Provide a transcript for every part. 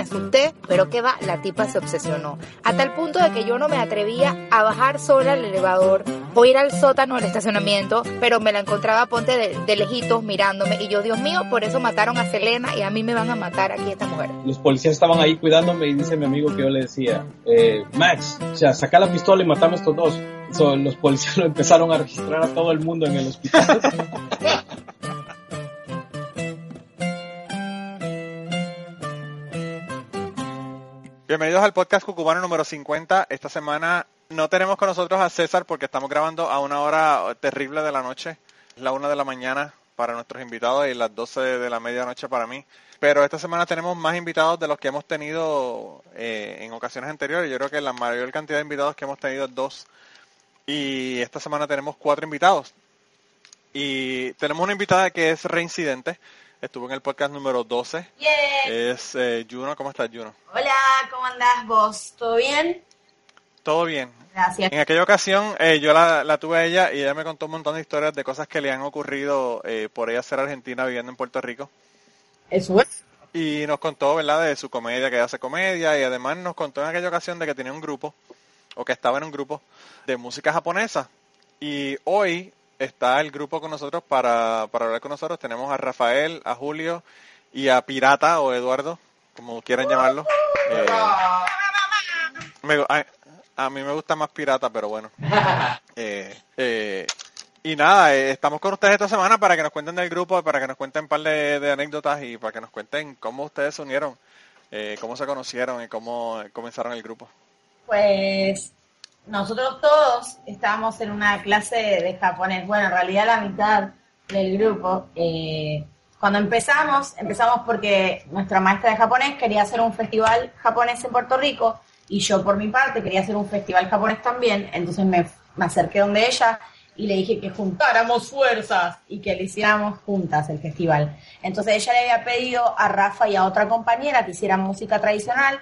me asusté, pero que va, la tipa se obsesionó. A tal punto de que yo no me atrevía a bajar sola al elevador o ir al sótano del estacionamiento, pero me la encontraba ponte de, de lejitos mirándome y yo, Dios mío, por eso mataron a Selena y a mí me van a matar aquí esta mujer. Los policías estaban ahí cuidándome y dice mi amigo que yo le decía, eh, Max, o sea, saca la pistola y matamos a estos dos. So, los policías lo empezaron a registrar a todo el mundo en el hospital. Bienvenidos al podcast Cucubano número 50. Esta semana no tenemos con nosotros a César porque estamos grabando a una hora terrible de la noche. Es la una de la mañana para nuestros invitados y las 12 de la medianoche para mí. Pero esta semana tenemos más invitados de los que hemos tenido eh, en ocasiones anteriores. Yo creo que la mayor cantidad de invitados que hemos tenido es dos. Y esta semana tenemos cuatro invitados. Y tenemos una invitada que es reincidente. Estuvo en el podcast número 12. Es eh, Juno. ¿Cómo estás, Juno? Hola, ¿cómo andás vos? ¿Todo bien? Todo bien. Gracias. En aquella ocasión eh, yo la, la tuve a ella y ella me contó un montón de historias de cosas que le han ocurrido eh, por ella ser argentina viviendo en Puerto Rico. Eso es. Y nos contó, ¿verdad?, de su comedia, que ella hace comedia y además nos contó en aquella ocasión de que tenía un grupo, o que estaba en un grupo de música japonesa. Y hoy está el grupo con nosotros para, para hablar con nosotros. Tenemos a Rafael, a Julio y a Pirata o Eduardo, como quieran llamarlo. Eh, me- a, a mí me gusta más Pirata, pero bueno. Eh, eh, y nada, eh, estamos con ustedes esta semana para que nos cuenten del grupo, para que nos cuenten un par de, de anécdotas y para que nos cuenten cómo ustedes se unieron, eh, cómo se conocieron y cómo comenzaron el grupo. Pues nosotros todos estábamos en una clase de japonés. Bueno, en realidad la mitad del grupo. eh, cuando empezamos, empezamos porque nuestra maestra de japonés quería hacer un festival japonés en Puerto Rico y yo por mi parte quería hacer un festival japonés también. Entonces me, me acerqué donde ella y le dije que juntáramos fuerzas y que le hiciéramos juntas el festival. Entonces ella le había pedido a Rafa y a otra compañera que hicieran música tradicional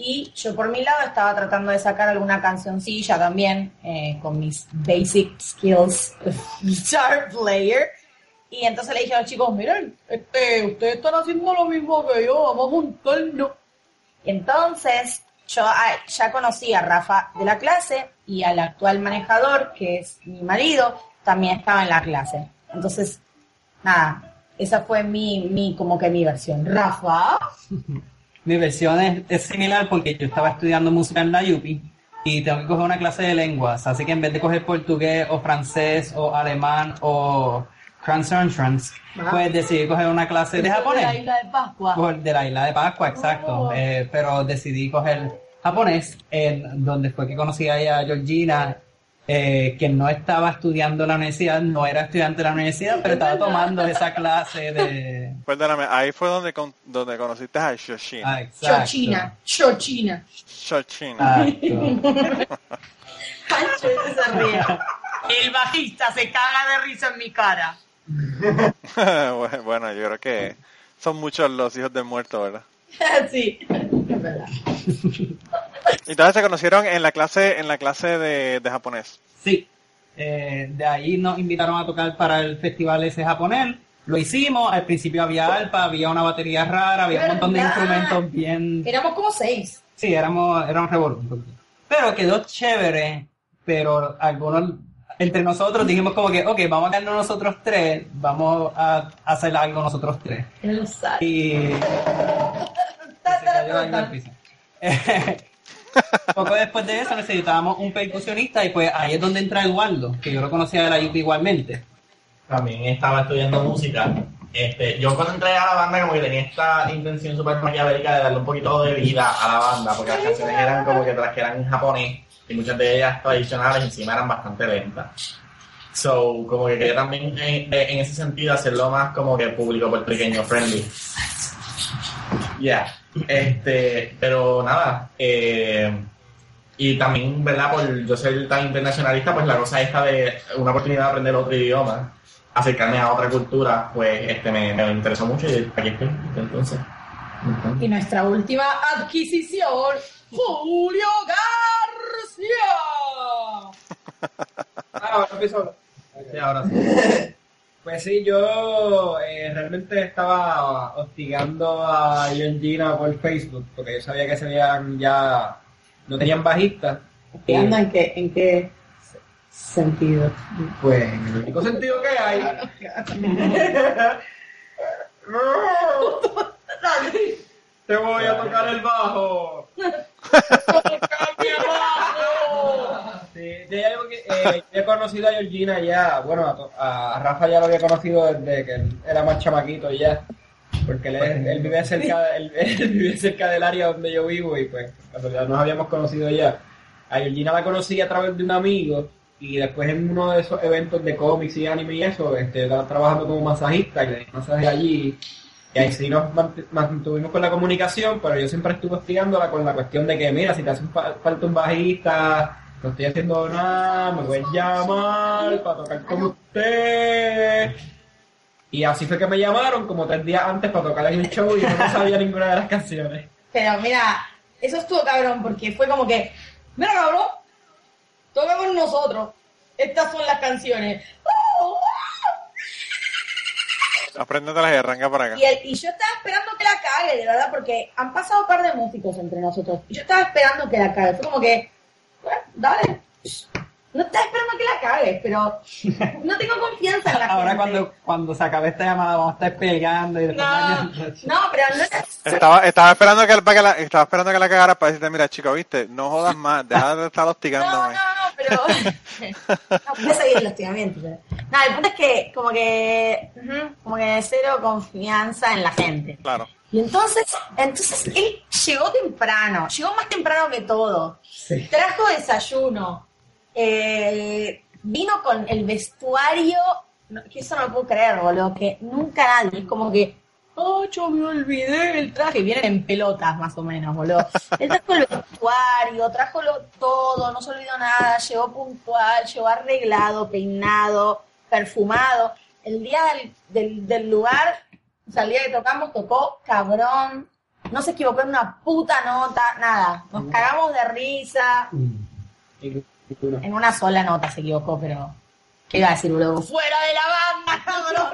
y yo por mi lado estaba tratando de sacar alguna cancioncilla también eh, con mis basic skills guitar player. Y entonces le dije a los chicos, miren, este, ustedes están haciendo lo mismo que yo, vamos a juntarnos. Entonces yo ah, ya conocí a Rafa de la clase y al actual manejador, que es mi marido, también estaba en la clase. Entonces, nada, esa fue mi, mi como que mi versión. Rafa, Mi versión es, es similar porque yo estaba estudiando música en la UPI y tengo que coger una clase de lenguas, así que en vez de coger portugués o francés o alemán o trans pues decidí coger una clase de de la japonés. isla de Pascua. Por- De la isla de Pascua, exacto. Oh. Eh, pero decidí coger japonés, en donde fue que conocí a Georgina, eh, que no estaba estudiando en la universidad, no era estudiante de la universidad, pero estaba tomando esa clase de... Perdóname, ahí fue donde, con- donde conociste a Shoshina. Ah. Shoshina. Pancho se ríe. El bajista se caga de risa en mi cara. bueno, yo creo que son muchos los hijos del muerto, ¿verdad? sí, es verdad. Entonces se conocieron en la clase, en la clase de, de japonés. Sí, eh, de ahí nos invitaron a tocar para el festival ese japonés. Lo hicimos, al principio había alpa, había una batería rara, había un montón de instrumentos bien... Éramos como seis. Sí, éramos, éramos revolucionarios. Pero quedó chévere, pero algunos, entre nosotros dijimos como que, ok, vamos a quedarnos nosotros tres, vamos a hacer algo nosotros tres. Y se cayó algo al piso. Poco después de eso necesitábamos un percusionista y pues ahí es donde entra Eduardo, que yo lo conocía de la UP igualmente. También estaba estudiando música. Este, yo cuando entré a la banda como que tenía esta intención súper maquiavélica de darle un poquito de vida a la banda, porque las canciones eran como que las que eran en japonés y muchas de ellas tradicionales encima eran bastante lentas. So, como que quería también en, en ese sentido hacerlo más como que público puertorriqueño friendly. Yeah. Este, pero nada, eh, y también, ¿verdad? Por yo ser tan internacionalista, pues la cosa esta de una oportunidad de aprender otro idioma, acercarme a otra cultura, pues este me, me interesó mucho y aquí estoy, entonces. Y nuestra última adquisición, Julio García. Ah, ahora empiezo. Sí, ahora sí. Pues sí, yo eh, realmente estaba hostigando a Georgina por Facebook, porque yo sabía que se habían ya, no tenían bajistas. ¿Qué anda en qué, en qué sentido? Pues en el único sentido que hay. Te voy a tocar el bajo. ¡Toca mi bajo! Sí, yo ya digo que, eh, yo he conocido a Georgina ya, bueno, a, to- a Rafa ya lo había conocido desde que él era más chamaquito ya. Porque él, él vive cerca, él, él vive cerca del área donde yo vivo y pues cuando ya nos habíamos conocido ya. A Georgina la conocí a través de un amigo y después en uno de esos eventos de cómics y anime y eso, este, estaba trabajando como masajista y le masaje allí. Y ahí sí nos mant- mantuvimos con la comunicación, pero yo siempre estuve hostigándola con la cuestión de que, mira, si te hace un fa- falta un bajista, no estoy haciendo nada, me puedes llamar para tocar con usted. Y así fue que me llamaron como tres días antes para tocar en el show y yo no sabía ninguna de las canciones. Pero mira, eso estuvo cabrón porque fue como que, mira cabrón, toca con nosotros. Estas son las canciones. ¡Oh! Apréndete y arranca para acá. Y, el- y yo estaba esperando que la cague, de verdad, porque han pasado un par de músicos entre nosotros. Y yo estaba esperando que la cague. Fue como que, bueno, dale. No estaba esperando que la cague, pero no tengo confianza en la Ahora gente. cuando, cuando se acabe esta llamada vamos a estar peleando y después No, no, pero no es... Estaba, estaba esperando que, para que la, estaba esperando que la cagaras para decirte, mira chico, viste, no jodas más, deja de estar No, hostigándome. no, no, pero... no, puede seguir el hostigamiento. Pero... No, el punto es que como que... como que cero confianza en la gente. Claro. Y entonces, entonces él llegó temprano, llegó más temprano que todo. Trajo desayuno, eh, vino con el vestuario, no, que eso no lo puedo creer, boludo, que nunca nadie, es como que, oh, yo me olvidé el traje, vienen en pelotas más o menos, boludo. Él trajo el vestuario, trajo lo, todo, no se olvidó nada, llegó puntual, llegó arreglado, peinado, perfumado. El día del, del, del lugar, o sea, el día que tocamos, tocó cabrón, no se equivocó en una puta nota, nada. Nos cagamos de risa. Uno, En una sola nota se equivocó, pero. ¿Qué iba a decir, boludo? ¡Fuera de la banda, cabrón!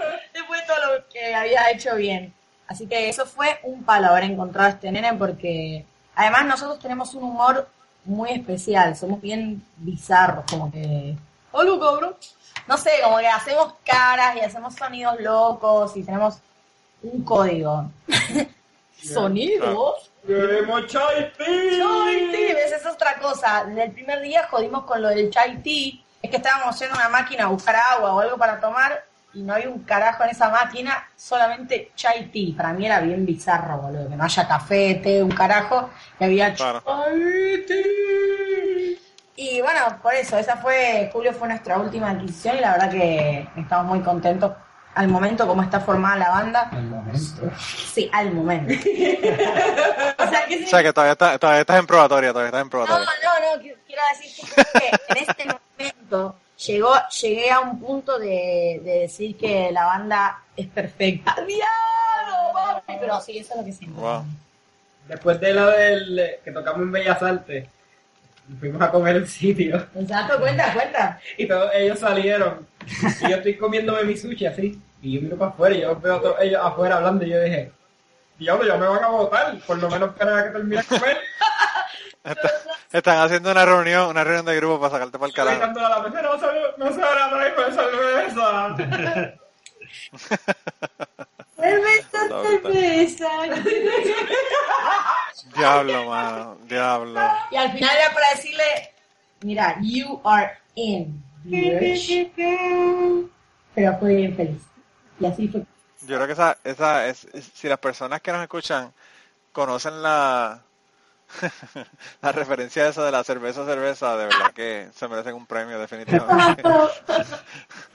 Todo lo que había hecho bien. Así que eso fue un palo haber encontrado a este nene porque. Además, nosotros tenemos un humor muy especial. Somos bien bizarros, como que. ¡Hola, cabrón! No sé, como que hacemos caras y hacemos sonidos locos y tenemos un código. ¿Sonidos? ¡Queremos chai tea! Chai tea, ves, es otra cosa. Desde el primer día jodimos con lo del chai tea. Es que estábamos yendo a una máquina a buscar agua o algo para tomar y no había un carajo en esa máquina, solamente chai tea. Para mí era bien bizarro, boludo, que no haya café, té, un carajo, y había Claro. chai tea. Y bueno, por eso, esa fue, Julio fue nuestra última adquisición y la verdad que estamos muy contentos al momento como está formada la banda. Sí, al momento. o sea, que O sea que todavía, está- todavía estás en probatoria, todavía estás en no, probatoria. no, no, qui- quiero decir que en este momento llegó, llegué a un punto de, de decir que la banda es perfecta. ¡Diablo! Pero sí, eso es lo que siento. Wow. Después de la del que tocamos en Bellas Artes, fuimos a comer el sitio Exacto, cuenta, cuenta. y todos ellos salieron. Y yo estoy comiéndome mi sushi así. Y yo miro para afuera y yo veo a todos ellos afuera hablando y yo dije, diablo, ya me van a votar. Por lo menos para que termine de comer. Está- están haciendo una reunión, una reunión de grupo para sacarte para el carajo. A la mesa, no se, no se van a traer con cerveza. Cerveza, cerveza. Diablo, mano, diablo. Y al final era para decirle, mira, you are in, bitch. Pero fue bien feliz. Y así fue. Yo creo que esa, esa es, es- si las personas que nos escuchan conocen la, la referencia esa de la cerveza cerveza, de verdad que se merecen un premio definitivamente.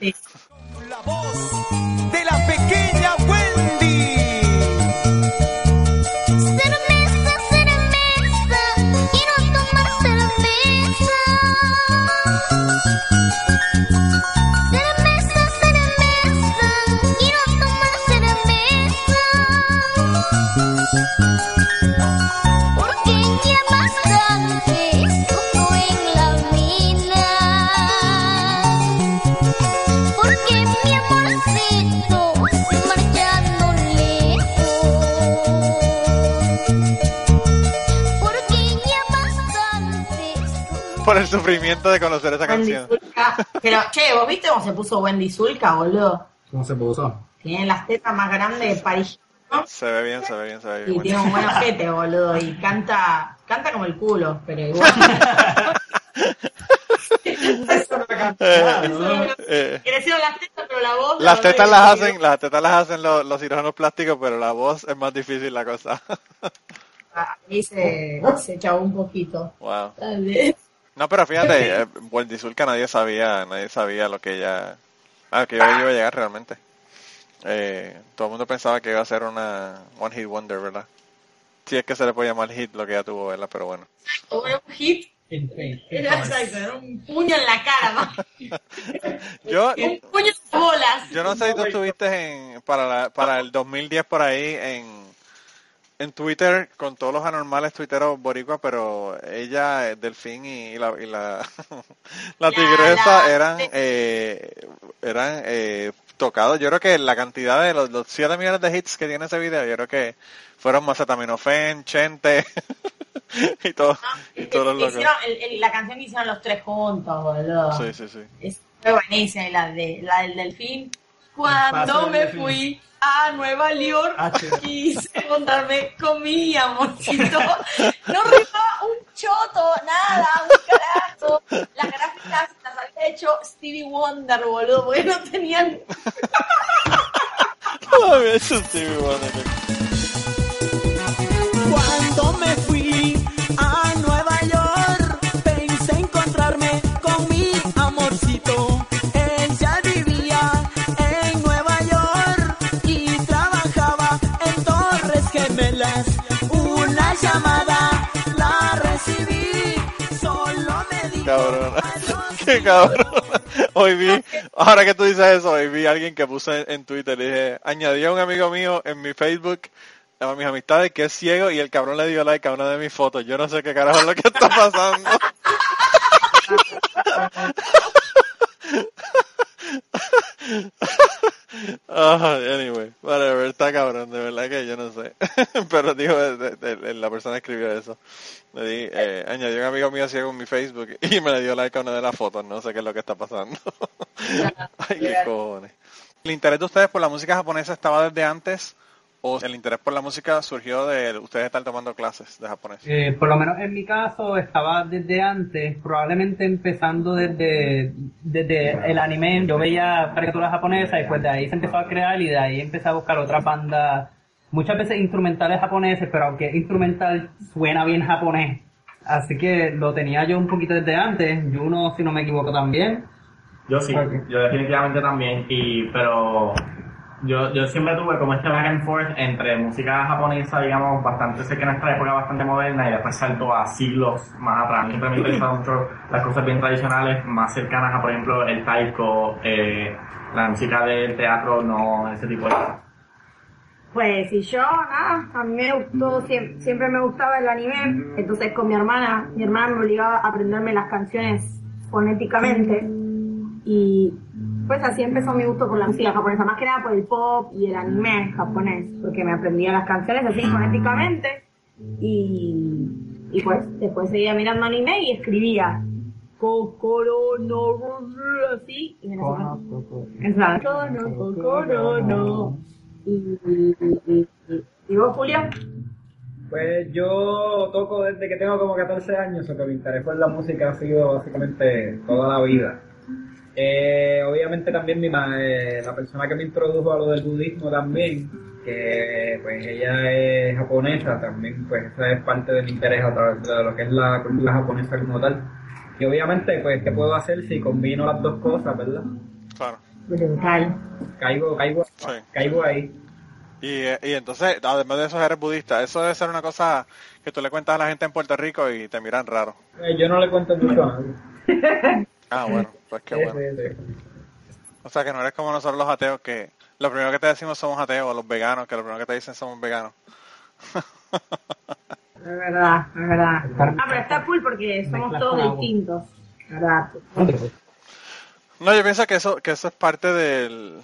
sufrimiento de conocer esa Wendy canción. Zulka. Pero, che, ¿vos viste cómo se puso Wendy Zulka, boludo? ¿Cómo se puso? Tiene las tetas más grandes de París. ¿no? Se ve bien, se ve bien, se ve Y bien. tiene un buen ojete, boludo. Y canta, canta como el culo, pero igual. Eh, eh, Crecieron las tetas, pero la voz. las tetas las hacen, las tetas las hacen los, los cirujanos plásticos, pero la voz es más difícil la cosa. Ahí se, se echaba un poquito. wow. Tal vez. No, pero fíjate, eh, Wendy Zulka nadie sabía, nadie sabía lo que ella, ah, que ella iba a llegar realmente. Eh, todo el mundo pensaba que iba a ser una One Hit Wonder, ¿verdad? Si es que se le puede llamar hit lo que ella tuvo, ¿verdad? Pero bueno. O era un hit. Era exacto, era un puño en la cara. Yo, Un puño en las bolas. yo no sé si tú estuviste en, para, la- para el 2010 por ahí en, en Twitter con todos los anormales tuiteros boricua, pero ella, eh, Delfín y, la, y la, la tigresa la- eran, eh, eran eh, tocados. Yo creo que la cantidad de los, los 7 millones de hits que tiene ese video, yo creo que fueron Macetaminofen, Chente y todo, y todos los. Hicieron el- el- la canción que hicieron los tres juntos, boludo. Sí, sí, sí. Es buenísima. Y la, de, la del delfín. Cuando me fui a Nueva York, Ah, quise encontrarme con mi amorcito. No rimaba un choto, nada, un carajo. Las gráficas las había hecho Stevie Wonder, boludo, porque no tenían Todavía es un Stevie Wonder. Cuando "Adiós". Qué cabrón. Hoy vi, ahora que tú dices eso, hoy vi a alguien que puso en, en Twitter, le dije, añadí a un amigo mío en mi Facebook a mis amistades que es ciego y el cabrón le dio like a una de mis fotos. Yo no sé qué carajo es lo que está pasando. Ah, anyway, whatever, está cabrón, de verdad que yo no sé. Pero dijo, de- de- de- la persona escribió eso. Le di, eh, añadió un amigo mío ciego en mi Facebook y me le dio like a una de las fotos, no sé qué es lo que está pasando. Ay, qué cojones. ¿El interés de ustedes por la música japonesa estaba desde antes o el interés por la música surgió de ustedes estar tomando clases de japonés? Eh, por lo menos en mi caso estaba desde antes, probablemente empezando desde, desde el anime, yo veía caricaturas japonesas y pues de ahí se empezó a crear y de ahí empecé a buscar otras bandas, muchas veces instrumentales japoneses, pero aunque es instrumental suena bien japonés. Así que lo tenía yo un poquito desde antes, Juno si no me equivoco también. Yo sí, yo definitivamente también, y pero yo, yo siempre tuve como este back and forth entre música japonesa, digamos, bastante, sé que en nuestra época bastante moderna, y después salto a siglos más atrás. Siempre me han interesado mucho las cosas bien tradicionales, más cercanas a, por ejemplo, el taiko, eh, la música del teatro, no ese tipo de cosas. Pues y yo, nada, a mí me gustó, siempre, siempre me gustaba el anime, entonces con mi hermana, mi hermana me obligaba a aprenderme las canciones fonéticamente y pues así empezó mi gusto por la música japonesa, más que nada por el pop y el anime japonés, porque me aprendía las canciones así fonéticamente y, y pues después seguía mirando anime y escribía Kokoro no así y me. Exacto, no, Kokoro no. Y, y, y, y- ¿y vos, Julio? Pues yo toco desde que tengo como 14 años, o que mi interés por la música ha sido básicamente toda la vida. Eh, obviamente también mi ma- eh, la persona que me introdujo a lo del budismo también, que pues ella es japonesa también, pues esa es parte de mi interés a través de lo que es la cultura japonesa como tal. Y obviamente, pues, ¿qué puedo hacer si combino las dos cosas, verdad? Claro. Brutal. Caigo, caigo, Sí. caigo ahí. Y, eh, y entonces, además de eso, eres budista. Eso debe ser una cosa que tú le cuentas a la gente en Puerto Rico y te miran raro. Eh, yo no le cuento mucho a nadie. Ah, bueno, pues qué bueno. O sea, que no eres como nosotros los ateos, que lo primero que te decimos somos ateos, o los veganos, que lo primero que te dicen somos veganos. Es verdad, es verdad. Ah, pero está cool porque somos todos distintos. ¿Verdad? No, yo pienso que eso, que eso es parte del,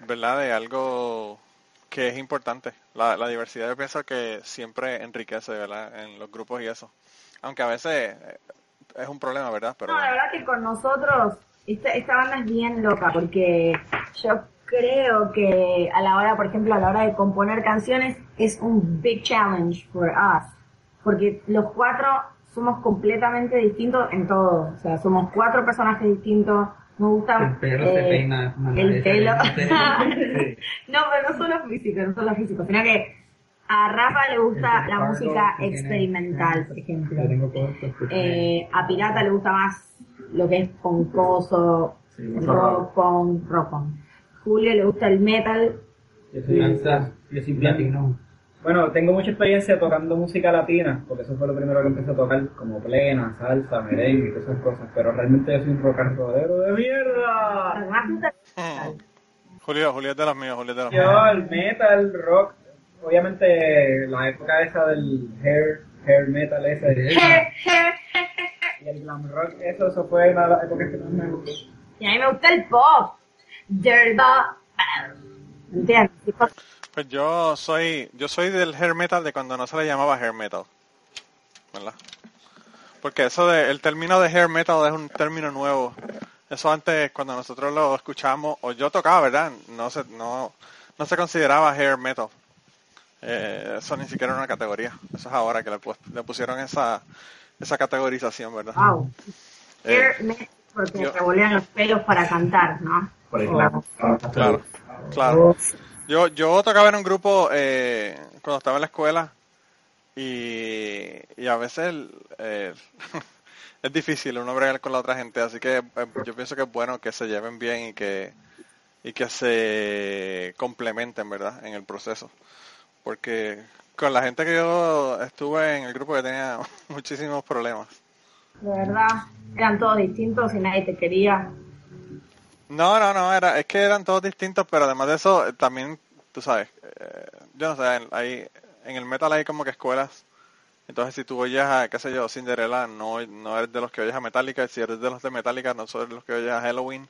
¿verdad? De algo que es importante. La, la diversidad yo pienso que siempre enriquece, ¿verdad? En los grupos y eso. Aunque a veces, es un problema, ¿verdad? Pero No, la verdad que con nosotros, esta, esta banda es bien loca porque yo creo que a la hora, por ejemplo, a la hora de componer canciones es un big challenge for us. Porque los cuatro somos completamente distintos en todo. O sea, somos cuatro personajes distintos. Me gusta El pelo se eh, peina el pelo. no, pero no solo físico, no solo físico, sino que a Rafa le gusta la música experimental, por ejemplo. Eh, a Pirata le gusta más lo que es poncoso, Sí, rock punk, rock punk. Julio le gusta el metal. Yo soy, Danza yo soy bien- latino. Bueno, tengo mucha experiencia tocando música latina, porque eso fue lo primero que empecé a tocar, como plena, salsa, merengue y todas esas cosas, pero realmente yo soy un rock and rollero de mierda. Julio, Julio es de los míos, Julio es de los míos. Yo, el metal, rock, obviamente la época esa del hair, hair metal ese, y el glam rock, eso, eso fue una de las épocas que más me gustó. y a mí me gusta el pop. Pues yo soy, yo soy del hair metal de cuando no se le llamaba hair metal, ¿verdad? Porque eso de, el término de hair metal es un término nuevo. Eso antes, cuando nosotros lo escuchamos, o yo tocaba, ¿verdad? No se, no, no se consideraba hair metal. Eh, eso ni siquiera era una categoría. Eso es ahora que le, le pusieron esa, esa categorización, ¿verdad? wow. Eh, porque yo- revolean los pelos para cantar, ¿no? Por ahí, claro. Claro, claro. Yo, yo tocaba en un grupo eh, cuando estaba en la escuela y, y a veces el- el- es difícil uno bregar con la otra gente, así que eh, yo pienso que es bueno que se lleven bien y que y que se complementen, ¿verdad? En el proceso. Porque con la gente que yo estuve en el grupo que tenía muchísimos problemas. De verdad, eran todos distintos y nadie te quería. No, no, no, era, es que eran todos distintos, pero además de eso, eh, también, tú sabes, eh, yo no sé, en- hay, en el metal hay como que escuelas, entonces si tú oyes a, qué sé yo, Cinderella, no, no eres de los que oyes a Metallica, y si eres de los de Metallica, no eres de los que oyes a Halloween,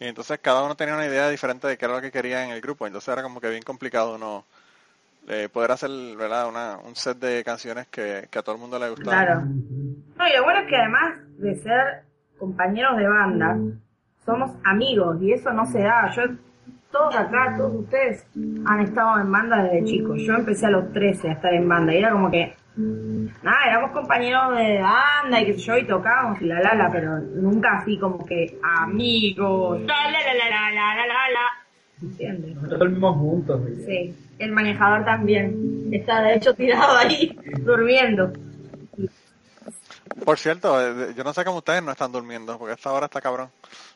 y entonces cada uno tenía una idea diferente de qué era lo que quería en el grupo, entonces era como que bien complicado no eh, poder hacer, ¿verdad?, una, un set de canciones que, que a todo el mundo le gustara. Claro. No, y lo bueno es que además de ser compañeros de banda, somos amigos y eso no se da. Yo, todos acá, todos ustedes han estado en banda desde chicos. Yo empecé a los 13 a estar en banda y era como que, nada, éramos compañeros de banda y sé yo, y tocábamos y la la la, pero nunca así como que amigos. ¿Entiendes? Nosotros dormimos juntos. Sí, el manejador también está de hecho tirado ahí, durmiendo. Por cierto, eh, yo no sé cómo ustedes no están durmiendo, porque esta hora está cabrón.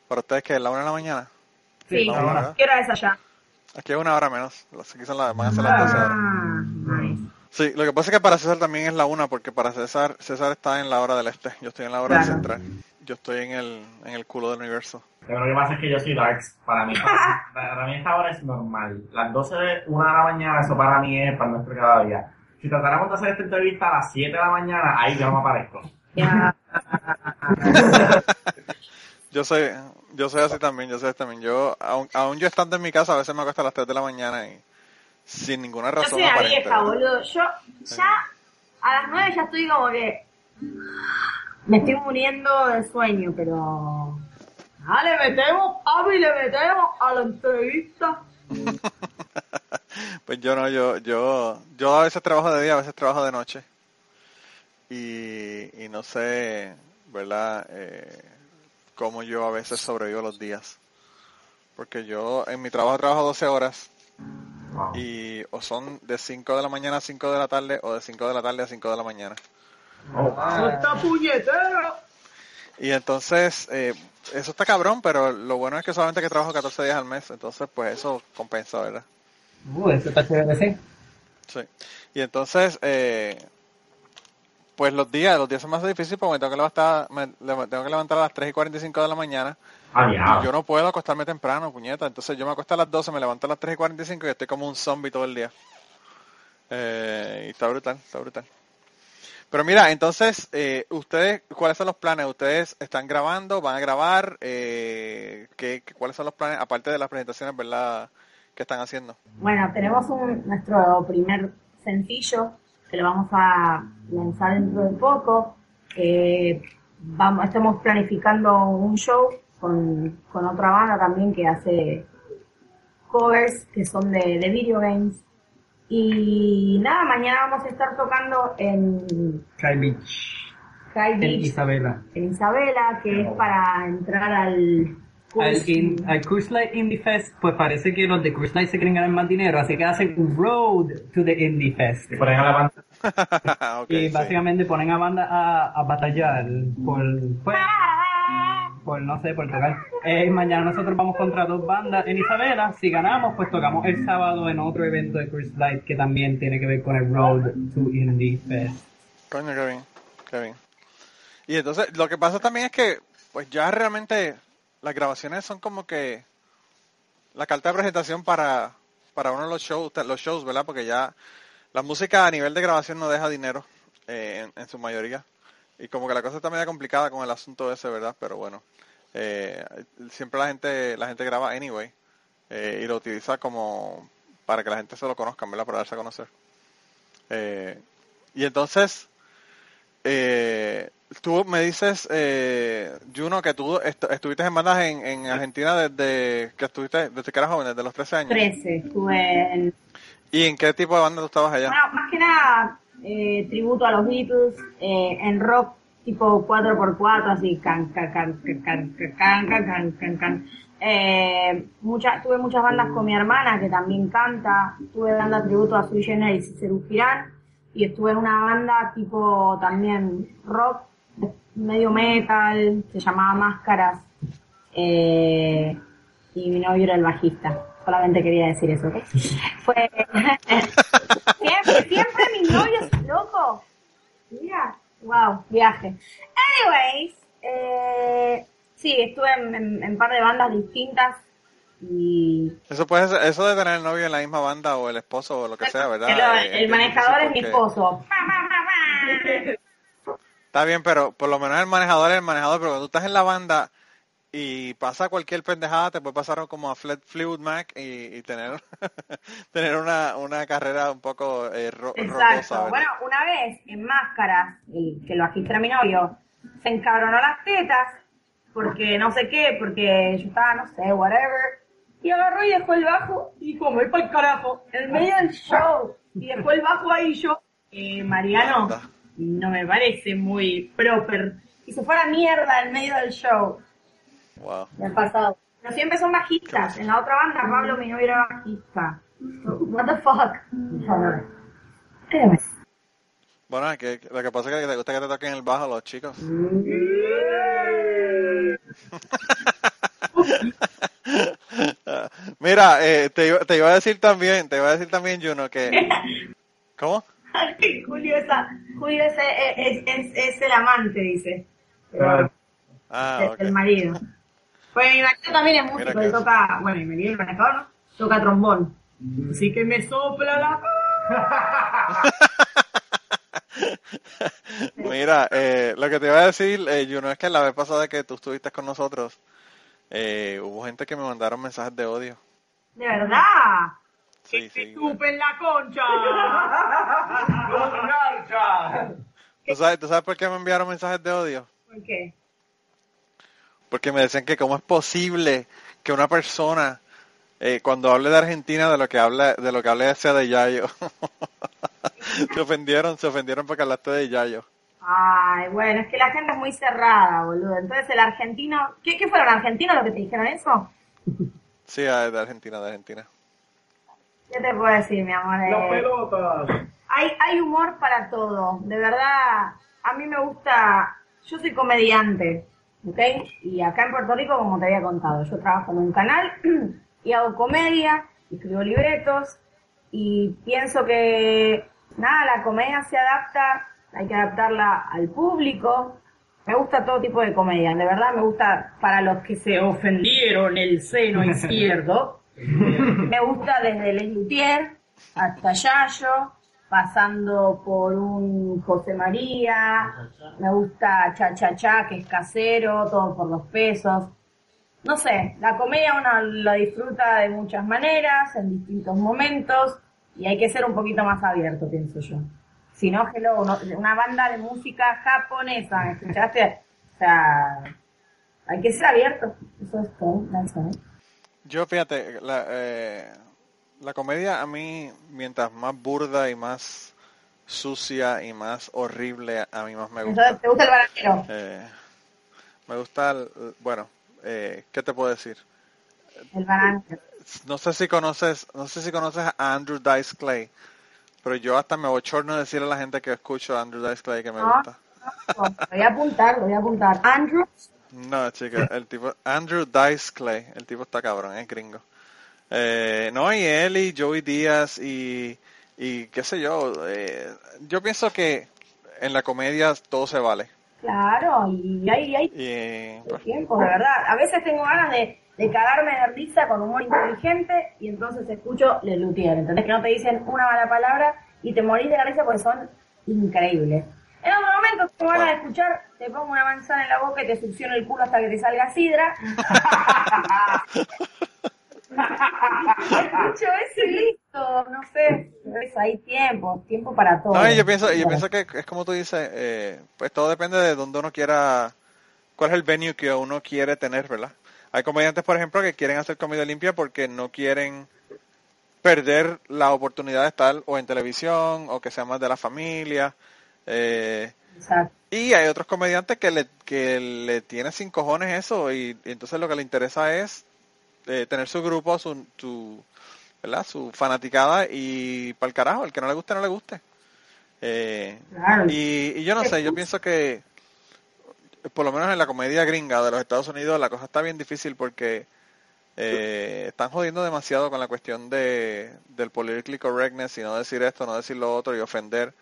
Para ustedes que es la una de la mañana. Sí. ¿qué hora es allá? Aquí es una hora menos. Aquí son las, van a ser las 12 ahora. Ah, nice. Sí, lo que pasa es que para César también es la una, porque para César, César está en la hora del este. Yo estoy en la hora Claro. central. Yo estoy en el, en el culo del universo. Pero lo que pasa es que yo soy darks. Para mí, para, para mí esta hora es normal. Las 12 de una de la mañana, eso para mí es para nuestro cada día. Si tratáramos de hacer esta entrevista a las 7 de la mañana, ahí yo no me aparezco. Yo soy, yo soy así también, yo soy así también. Yo, aun, aun yo estando en mi casa, a veces me acuesto a las 3 de la mañana y sin ninguna Yo razón soy una aparente. vieja, boludo. Yo ya a las nueve ya estoy como que me estoy muriendo de sueño, pero ah, le metemos, papi, le metemos a la entrevista. Pues yo no, yo, yo, yo a veces trabajo de día, a veces trabajo de noche. Y, y no sé, ¿verdad? Eh, cómo yo a veces sobrevivo los días. Porque yo en mi trabajo trabajo 12 horas Wow. y o son de 5 de la mañana a 5 de la tarde o de 5 de la tarde a 5 de la mañana. Oh, ¡Está puñetero! Y entonces, eh, eso está cabrón, pero lo bueno es que solamente que trabajo 14 días al mes, entonces pues eso compensa, ¿verdad? Uh, eso está chévere, sí. Sí. Y entonces, eh, pues los días, los días son más difíciles porque me tengo que levantar, me, tengo que levantar a las 3 y 45 de la mañana. Ah, Y yo no puedo acostarme temprano, puñeta. Entonces yo me acuesto a las 12, me levanto a las 3 y 45 y estoy como un zombie todo el día. Eh, y está brutal, está brutal. Pero mira, entonces, eh, ustedes, ¿cuáles son los planes? ¿Ustedes están grabando? ¿Van a grabar? Eh, ¿qué, qué- ¿Cuáles son los planes, aparte de las presentaciones, verdad, que están haciendo? Bueno, tenemos un, nuestro primer sencillo que lo vamos a lanzar dentro de poco. Eh, vamos, estamos planificando un show con, con otra banda también que hace covers que son de, de video games. Y nada, mañana vamos a estar tocando en Sky Beach. En Beach, Isabela. en Isabela, que es para entrar al Al, in- al Cruise Light Indie Fest, pues parece que los de Cruise Light se quieren ganar más dinero, así que hacen un road to the Indie Fest. Ponen a la banda. Y sí. básicamente ponen a banda a, a batallar por, pues, por no sé, por tocar. Eh, mañana nosotros vamos contra dos bandas en Isabela. Si ganamos, pues tocamos el sábado en otro evento de Cruise Light que también tiene que ver con el Road to Indie Fest. Coño, qué bien, qué bien. Y entonces, lo que pasa también es que, pues ya realmente las grabaciones son como que la carta de presentación para, para uno de los shows, los shows, ¿verdad? Porque ya la música a nivel de grabación no deja dinero eh, en, en su mayoría. Y como que la cosa está medio complicada con el asunto ese, ¿verdad? Pero bueno, eh, siempre la gente la gente graba anyway eh, y lo utiliza como para que la gente se lo conozca, ¿verdad? Para darse a conocer. Eh, y entonces, eh, tú me dices, eh, Juno, que tú est- estuviste en bandas en, en Argentina desde que estuviste, desde que eras joven, desde los 13 años. 13. Estuve en, ¿Y en qué tipo de banda tú estabas allá? bueno, más que nada, eh, tributo a los Beatles, eh, en rock tipo 4x4, así, can, can, can, can, can, can, can, can. Eh, muchas, tuve muchas bandas con mi hermana que también canta, tuve banda tributo a Sui Generis y Serú Girán, y estuve en una banda tipo también rock, medio metal, se llamaba Máscaras, eh, y mi novio era el bajista. Solamente quería decir eso, ¿ok? Fue... siempre, siempre mis novios, loco. Mira, wow, viaje. Anyways, eh, sí, estuve en, un par de bandas distintas y Eso puede ser, eso de tener el novio en la misma banda o el esposo o lo que sea, ¿verdad? el, Eh, el manejador es mi porque- esposo. Está bien, pero por lo menos el manejador es el manejador, pero cuando tú estás en la banda y pasa cualquier pendejada, te puede pasar como a Fle- Fleetwood Mac y, y tener tener una, una carrera un poco eh, ro- rocosa, Exacto. ¿verdad? Bueno, una vez en máscaras, y que lo bajista era mi novio, se encabronó las tetas porque no sé qué, porque yo estaba, no sé, whatever. Y agarró y dejó el bajo y dijo, me para el carajo, en medio del show. Y dejó el bajo ahí yo, eh, Mariano, no me parece muy proper. Y se fue a la mierda en medio del show. Wow. Me ha pasado. Pero siempre son bajistas. En la otra banda, Pablo, mi novio era bajista. What the fuck? Bueno, es que lo que pasa es que te gusta que te toquen el bajo los chicos. Mira, eh, te, iba- te iba a decir también, te iba a decir también, Juno, que... ¿Cómo? Julio, esa, Julio ese es, es, es el amante, dice. Ah, el, ok. el marido. Pues mi marido también es músico, que él toca, bueno, mi marido el manejador, ¿no? Toca trombón. Así que me sopla la Mira, eh, lo que te iba a decir, eh, Juno, es que la vez pasada que tú estuviste con nosotros, eh, hubo gente que me mandaron mensajes de odio. De verdad. Sí, sí. ¡Chupen la concha! ¿Tú sabes, ¿Tú sabes por qué me enviaron mensajes de odio? ¿Por qué? Porque me decían que cómo es posible que una persona eh, cuando hable de Argentina de lo que habla de lo que hable sea de Yayo. se ofendieron, se ofendieron porque hablaste de Yayo. Ay, bueno, es que la gente es muy cerrada, boludo. Entonces el argentino... ¿Qué, qué fueron argentinos los que te dijeron eso? Sí, ah, de Argentina, de Argentina. ¿Qué te puedo decir, mi amor? Las Eh, pelotas. hay, hay humor para todo. De verdad, a mí me gusta... Yo soy comediante, ¿ok? Y acá en Puerto Rico, como te había contado, yo trabajo en un canal y hago comedia, escribo libretos y pienso que, nada, la comedia se adapta, hay que adaptarla al público. Me gusta todo tipo de comedia, de verdad me gusta para los que se ofendieron el seno izquierdo. Me gusta desde Les Luthier hasta Yayo, pasando por un José María. Me gusta Cha Cha Cha, que es casero, todo por los pesos. No sé, la comedia uno lo disfruta de muchas maneras, en distintos momentos, y hay que ser un poquito más abierto, pienso yo. Si no, hello, uno- una banda de música japonesa, ¿me escuchaste? O sea, hay que ser abierto. Eso es todo. Yo, fíjate, la, eh, la comedia a mí, mientras más burda y más sucia y más horrible, a mí más me gusta. Entonces, ¿te gusta el baranero? Eh, me gusta, el- bueno, eh, ¿qué te puedo decir? El baranero. No sé si conoces, no sé si conoces a Andrew Dice Clay, pero yo hasta me bochorno decirle a la gente que escucho a Andrew Dice Clay que me Ah. gusta. Voy a apuntar, voy a apuntar. Andrew, No, chica, el tipo, Andrew Dice Clay, el tipo está cabrón, es gringo. Eh, no, y él y Joey Díaz y, y qué sé yo, eh, yo pienso que en la comedia todo se vale. claro, y hay, hay Y, pues, tiempo, de verdad. A veces tengo ganas de, de cagarme de risa con humor inteligente y entonces escucho Le Luthier, ¿entendés? Que no te dicen una mala palabra y te morís de la risa porque son increíbles. En otro momento tengo ganas de escuchar, te pongo una manzana en la boca y te succiono el culo hasta que te salga sidra. Escucho eso y listo, no sé. Eso, hay tiempo, tiempo para todo. No, yo pienso, yo pienso que es como tú dices, eh, pues todo depende de dónde uno quiera, cuál es el venue que uno quiere tener, ¿verdad? Hay comediantes, por ejemplo, que quieren hacer comedia limpia porque no quieren perder la oportunidad de estar o en televisión o que sea más de la familia. eh, Exacto. y hay otros comediantes que le, que le tienen sin cojones eso y, y entonces lo que le interesa es eh, tener su grupo, su, su, ¿verdad? su fanaticada y para el carajo, el que no le guste, no le guste. Eh, Claro. y, y yo no sé, yo pienso que por lo menos en la comedia gringa de los Estados Unidos la cosa está bien difícil porque eh, están jodiendo demasiado con la cuestión de del politically correctness y no decir esto, no decir lo otro y ofender.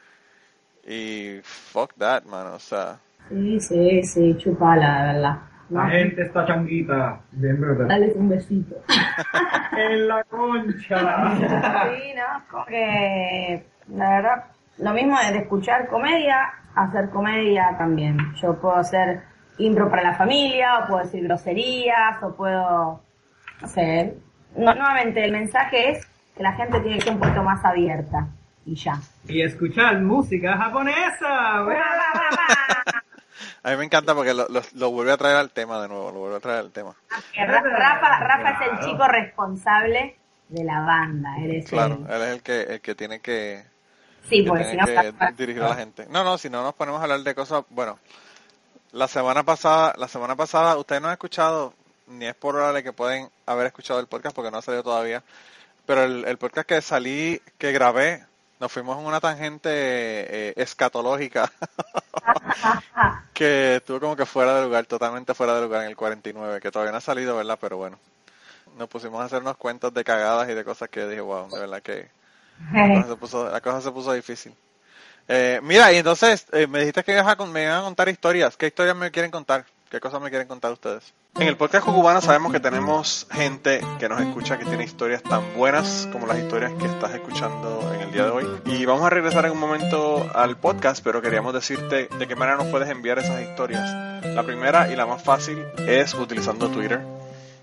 Y fuck that, man, o sea, Sí, sí, sí, chupala, de verdad. La gente está changuita. Bien brutal. Dale un besito. En la concha. Sí, no, como que la verdad, lo mismo de escuchar comedia, hacer comedia también. Yo puedo hacer impro para la familia, o puedo decir groserías, o puedo, no sé, no, nuevamente el mensaje es que la gente tiene que ser un poquito más abierta y ya. Y escuchar música japonesa. A mí me encanta porque lo, lo, lo vuelve a traer al tema de nuevo, lo vuelve a traer al tema. Ra- Rafa, es el chico responsable de la banda, eres Claro, el- él es el que, el que tiene que, Sí, que porque si tiene no, que dirigir a la gente. No, no, si no nos ponemos a hablar de cosas, bueno, la semana pasada, la semana pasada ustedes no han escuchado, ni es probable que pueden haber escuchado el podcast porque no ha salido todavía, pero el, el podcast que salí, que grabé, nos fuimos en una tangente eh, escatológica que estuvo como que fuera de lugar, totalmente fuera de lugar en el 49, que todavía no ha salido, ¿verdad? Pero bueno, nos pusimos a hacer unos cuentos de cagadas y de cosas que dije, wow, de verdad que la cosa se puso, la cosa se puso difícil. Eh, mira, y entonces eh, me dijiste que ibas a, me iban a contar historias. ¿Qué historias me quieren contar? ¿Qué cosas me quieren contar ustedes? En el podcast cubano sabemos que tenemos gente que nos escucha que tiene historias tan buenas como las historias que estás escuchando en el día de hoy. Y vamos a regresar en un momento al podcast, pero queríamos decirte de qué manera nos puedes enviar esas historias. La primera y la más fácil es utilizando Twitter.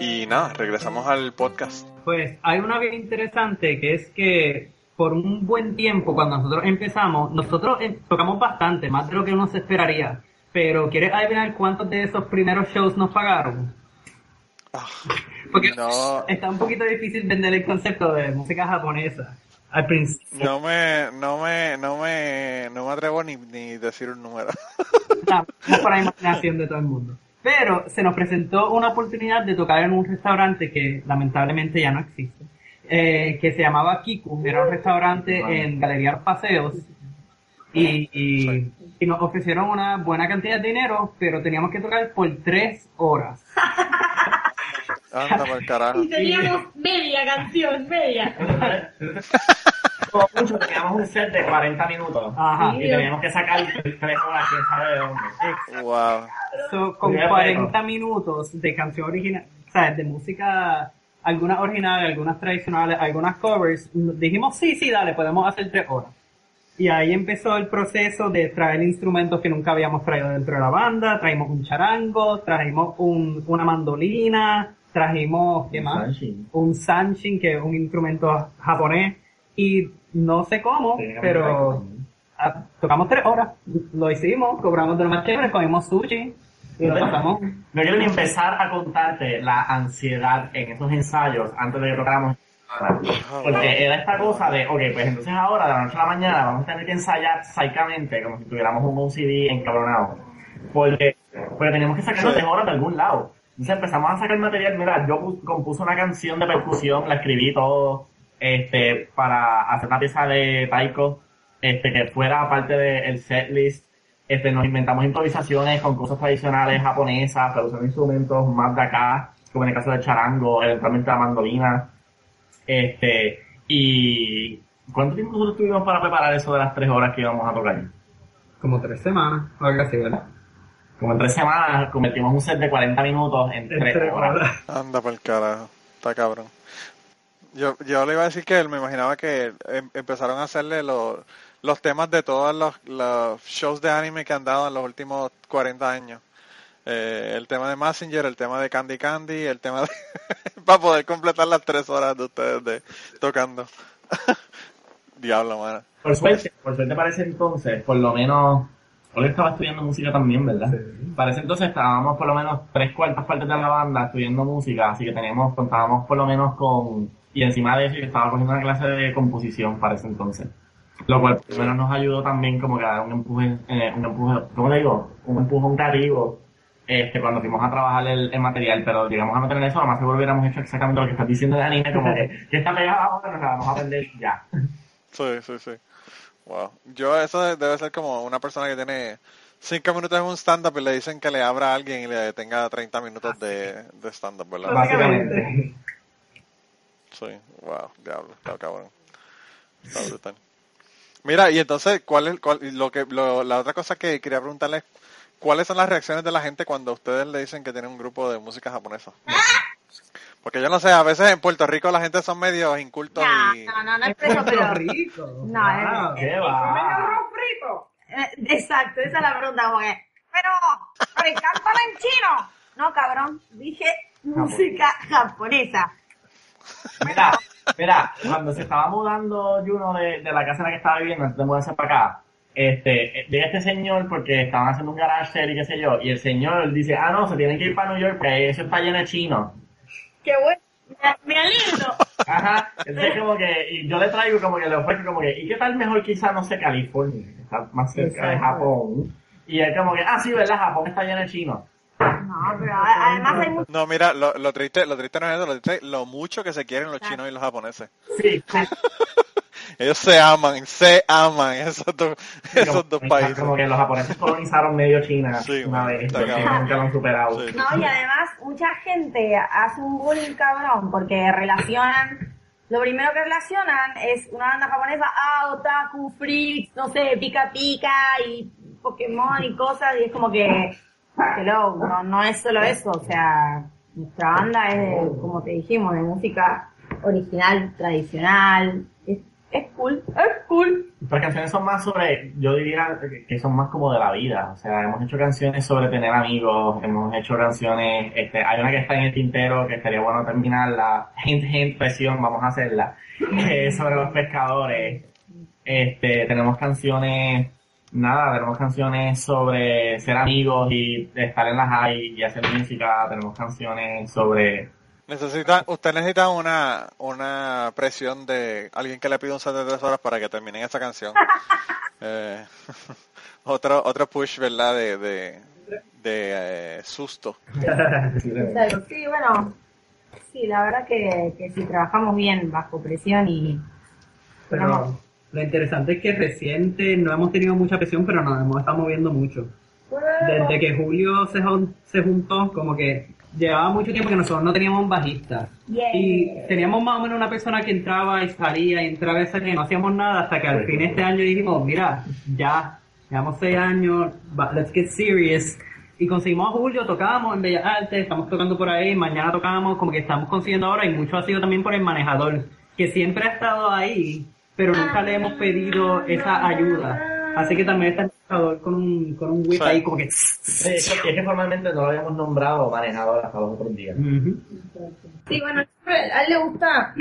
y nada, regresamos al podcast. Pues hay una bien interesante que es que por un buen tiempo cuando nosotros empezamos, nosotros eh, tocamos bastante, más de lo que uno se esperaría. Pero ¿quieres adivinar cuántos de esos primeros shows nos pagaron? Porque No. está un poquito difícil vender el concepto de música japonesa al principio. No me, no me, no me, no me atrevo ni, ni decir un número. No, no para la imaginación de todo el mundo. Pero se nos presentó una oportunidad de tocar en un restaurante que lamentablemente ya no existe, eh, que se llamaba Kiku, era un restaurante en Galería Paseos, y, y- y nos ofrecieron una buena cantidad de dinero, pero teníamos que tocar por tres horas. Anda por carajo. Y teníamos media canción, media. Como mucho teníamos un set de 40 minutos. Ajá. Y teníamos que sacar tres horas, quién sabe de dónde. Wow. So, con Sería 40 minutos de canción original, o sea, de música, algunas originales, algunas tradicionales, algunas covers, dijimos, sí, sí, dale, podemos hacer tres horas. Y ahí empezó el proceso de traer instrumentos que nunca habíamos traído dentro de la banda, trajimos un charango, trajimos un, una mandolina, trajimos, ¿qué más? Sanshin. Un sanshin, que es un instrumento japonés, y no sé cómo, pero tocamos tres horas, lo hicimos, cobramos de lo más chévere, comimos sushi, y lo pasamos. No quiero ni empezar a contarte la ansiedad en esos ensayos antes de que tocáramos. Porque era esta cosa de, ok, pues entonces ahora, de la noche a la mañana, vamos a tener que ensayar psicamente, como si tuviéramos un OCD encabronado. Porque, porque teníamos que sacar tres horas de algún lado. Entonces empezamos a sacar material. Mira, yo pu- compuse una canción de percusión, la escribí todo, este, para hacer una pieza de taiko, este, que fuera parte del setlist. Este, nos inventamos improvisaciones con cosas tradicionales japonesas, pero usando instrumentos más de acá, como en el caso del charango, eventualmente la mandolina. Este, y ¿cuánto tiempo nosotros tuvimos para preparar eso de las tres horas que íbamos a tocar? Como tres semanas, o algo así, ¿verdad? Como en tres semanas convertimos un set de 40 minutos en tres, horas. Anda por el carajo. Está cabrón. Yo, yo le iba a decir que él me imaginaba que em- empezaron a hacerle los, los temas de todos los, los shows de anime que han dado en los últimos 40 años. Eh, el tema de Messenger, el tema de Candy Candy, el tema de... para poder completar las tres horas de ustedes de tocando. Diablo, mano. Por suerte, por suerte para ese entonces, por lo menos, Ole estaba estudiando música también, ¿verdad? Para ese entonces estábamos por lo menos tres cuartas partes de la banda estudiando música, así que teníamos, contábamos por lo menos con, y encima de eso yo estaba cogiendo una clase de composición para ese entonces. Lo cual por lo menos nos ayudó también como que a dar un empuje, eh, un empuje, ¿cómo le digo? Un empujón creativo este, cuando fuimos a trabajar el, el material, pero llegamos a meter en eso, lo más seguro hubiéramos hecho exactamente lo que estás diciendo de anime, como que, que está pegado ahora, nos la vamos a aprender ya. Sí, sí, sí. Wow. Yo eso de- debe ser como una persona que tiene cinco minutos en un stand-up y le dicen que le abra a alguien y le tenga 30 minutos de, de stand-up, ¿verdad? Básicamente. Sí, wow, diablo, está cabrón. Está brutal. Mira, y entonces, ¿cuál es cuál, y lo que lo- la otra cosa que quería preguntarle, ¿cuáles son las reacciones de la gente cuando ustedes le dicen que tienen un grupo de música japonesa? Porque yo no sé, a veces en Puerto Rico la gente son medios incultos No, y no, no, no es pero... rico. No, es- ¿Qué va? Eh, Exacto, esa es la pregunta, pero, pero en chino. No, cabrón, dije música japonesa. Mira, mira, cuando se estaba mudando Juno de, de la casa en la que estaba viviendo antes de mudarse para acá, este, llega este señor porque estaban haciendo un garage sale y qué sé yo, y el señor dice, ah no, se tienen que ir para New York porque eso está lleno de chinos. Qué bueno, me, lindo. Ajá, entonces como que, y yo le traigo como que le ofrezco como que, ¿y qué tal mejor quizá, no sé, California, que está más cerca de. Japón? Y él como que, ah sí, ¿verdad? Japón está lleno de chinos. No, pero además hay mucho... No, mira, lo, lo triste, lo triste no es eso, lo triste es lo mucho que se quieren los chinos y los japoneses. Sí. Ellos se aman, se aman esos dos, esos dos Como- países. Como que los japoneses colonizaron medio China Sí, una vez, porque cabrón. nunca lo han superado. Sí. No, y además mucha gente hace un bullying cabrón porque relacionan, lo primero que relacionan es una banda japonesa, ah, otaku, freaks, no sé, pica pica y Pokémon y cosas, y es como que, hello, no, no es solo eso, o sea, nuestra banda es, de, como te dijimos, de música original, tradicional, es, es cool, es cool. Nuestras canciones son más sobre, yo diría que- que son más como de la vida. O sea, hemos hecho canciones sobre tener amigos, hemos hecho canciones, este, hay una que está en el tintero que estaría bueno terminarla, hint hint presión, vamos a hacerla, que es sobre los pescadores. Este, tenemos canciones, nada, tenemos canciones sobre ser amigos y estar en la high y hacer música, tenemos canciones sobre Necesita, usted necesita una, una presión de alguien que le pida un set de tres horas para que terminen esa canción. Eh, otro, otro push, ¿verdad? De, de, de eh, susto. Sí, bueno, sí, la verdad que, que si trabajamos bien bajo presión y Pero lo interesante es que reciente no hemos tenido mucha presión, pero nos hemos estado moviendo mucho. Desde que Julio se, se juntó, como que llevaba mucho tiempo que nosotros no teníamos un bajista. Yeah. Y teníamos más o menos una persona que entraba y salía y entraba y salía y no hacíamos nada hasta que al fin este año dijimos, mira, ya, llevamos seis años, let's get serious. Y conseguimos a Julio, tocábamos en Bellas Artes, estamos tocando por ahí, mañana tocábamos, como que estamos consiguiendo ahora, y mucho ha sido también por el manejador, que siempre ha estado ahí, pero nunca le hemos pedido esa ayuda. Así que también está el manejador con un, con un whip Sí. ahí como que... Sí, es que- es que formalmente no lo habíamos nombrado manejador hasta los otros días. Ujú. Sí, bueno, siempre- a él le gusta,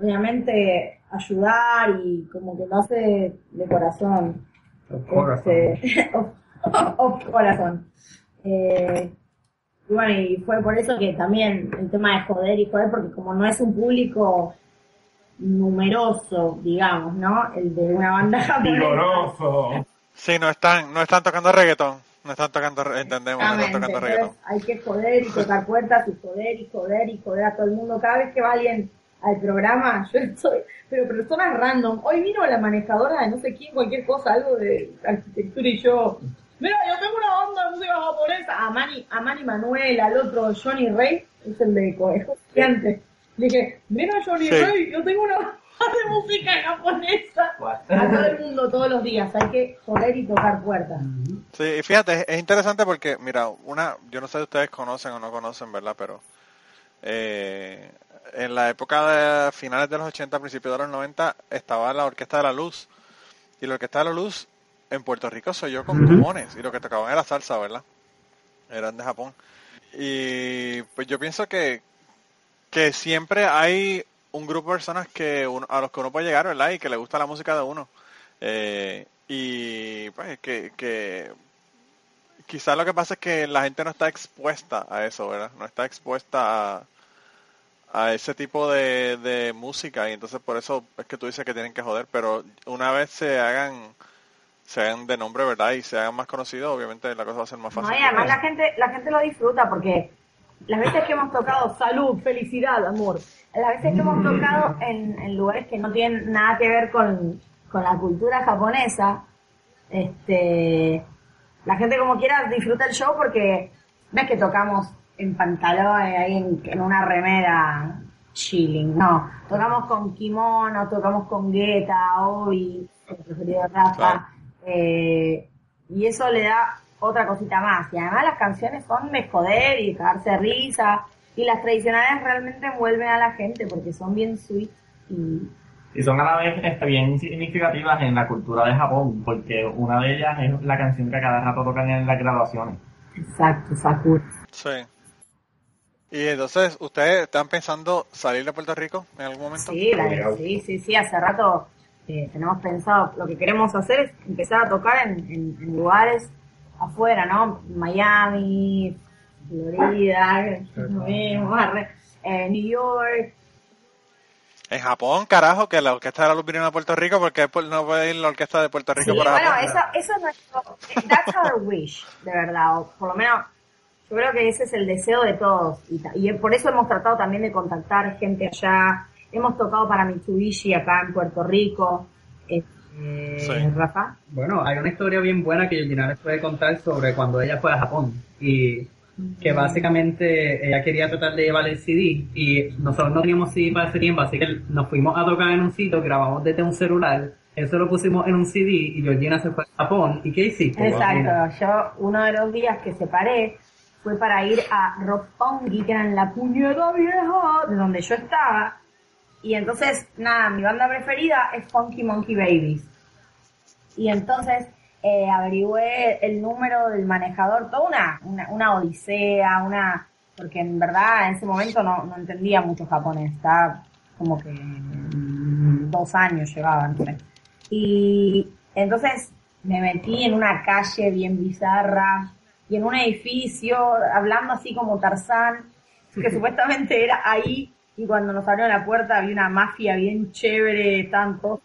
obviamente, ayudar y como que lo hace de corazón. Este, of, of corazón. Eh, y bueno, y fue por eso que también el tema de joder y joder, porque como no es un público numeroso, digamos, ¿no? El de una banda japonesa. Vigoroso. Sí, no están, no están tocando reggaetón. No están tocando, entendemos, no están tocando entonces reggaetón. hay que joder y tocar puertas y joder y joder y joder a todo el mundo. Cada vez que va alguien al programa, yo estoy, pero personas random. Hoy vino la manejadora de no sé quién, cualquier cosa, algo de arquitectura y yo. Mira, yo tengo una banda de música japonesa. A Manny, a Manny Manuel, al otro Johnny Rey, es el de Conejo Gigante. Dije, mira Johnny Sí. Yo tengo una banda de música japonesa. A todo el mundo todos los días, hay que joder y tocar puertas. Sí, y fíjate, es- es interesante porque, mira, una, yo no sé si ustedes conocen o no conocen, ¿verdad? Pero eh, en la época de finales de los 80, principios de los 90, estaba la Orquesta de la Luz. Y la Orquesta de la Luz en Puerto Rico soy yo con pulmones. Y lo que tocaban era salsa, ¿verdad? Eran de Japón. Y pues yo pienso que, que siempre hay un grupo de personas que uno- a los que uno puede llegar, ¿verdad? Y que le gusta la música de uno. Eh, y pues que, que quizás lo que pasa es que la gente no está expuesta a eso, ¿verdad? No está expuesta a, a ese tipo de, de música y entonces por eso es que tú dices que tienen que joder, pero una vez se hagan se hagan de nombre, ¿verdad? Y se hagan más conocidos, obviamente la cosa va a ser más No, fácil. y además la gente, la gente lo disfruta porque las veces que hemos tocado, salud, felicidad, amor, las veces que hemos tocado en, en lugares que no tienen nada que ver con, con la cultura japonesa, este, la gente como quiera disfruta el show porque no es que tocamos en pantalones, ahí en, en una remera chilling, no, tocamos con kimono, tocamos con gueta, obi, el preferido Rafa, eh, y eso le da otra cosita más. Y además las canciones son de joder y de cagarse de risa. Y las tradicionales realmente envuelven a la gente porque son bien sweet y Y son a la vez este, bien significativas en la cultura de Japón, porque una de ellas es la canción que a cada rato tocan en las graduaciones. exacto, Sakura. Sí. Y entonces, ¿ustedes están pensando salir de Puerto Rico en algún momento? Sí, la- sí, sí, sí, hace rato eh, tenemos pensado, lo que queremos hacer es empezar a tocar en, en- en lugares afuera, ¿no? Miami, Florida, no eh, New York, En Japón, carajo, que la orquesta de la luz a Puerto Rico porque no puede ir la orquesta de Puerto Rico Sí, para bueno, Japón. eso, eso es nuestro, that's our wish, de verdad, o por lo menos yo creo que ese es el deseo de todos y, y por eso hemos tratado también de contactar gente allá, hemos tocado para Mitsubishi acá en Puerto Rico, eh, Sí. Rafa. Bueno, hay una historia bien buena que Georgina les puede contar sobre cuando ella fue a Japón y que básicamente ella quería tratar de llevar el CD y nosotros no teníamos CD para ese tiempo, así que nos fuimos a tocar en un sitio, grabamos desde un celular, eso lo pusimos en un CD y Georgina se fue a Japón. ¿Y qué hiciste? Exacto, yo uno de los días que separé fue para ir a Roppongi, que era en la puñeta vieja, de donde yo estaba. Y entonces, nada, mi banda preferida es Funky Monkey Babies. Y entonces eh, averigüé el número del manejador, toda una, una, una odisea, una... Porque en verdad en ese momento no, no entendía mucho japonés, estaba como que dos años llevaba, no sé. Y entonces me metí en una calle bien bizarra y en un edificio, hablando así como Tarzán, que supuestamente era ahí, y cuando nos abrió la puerta había una mafia bien chévere, tanto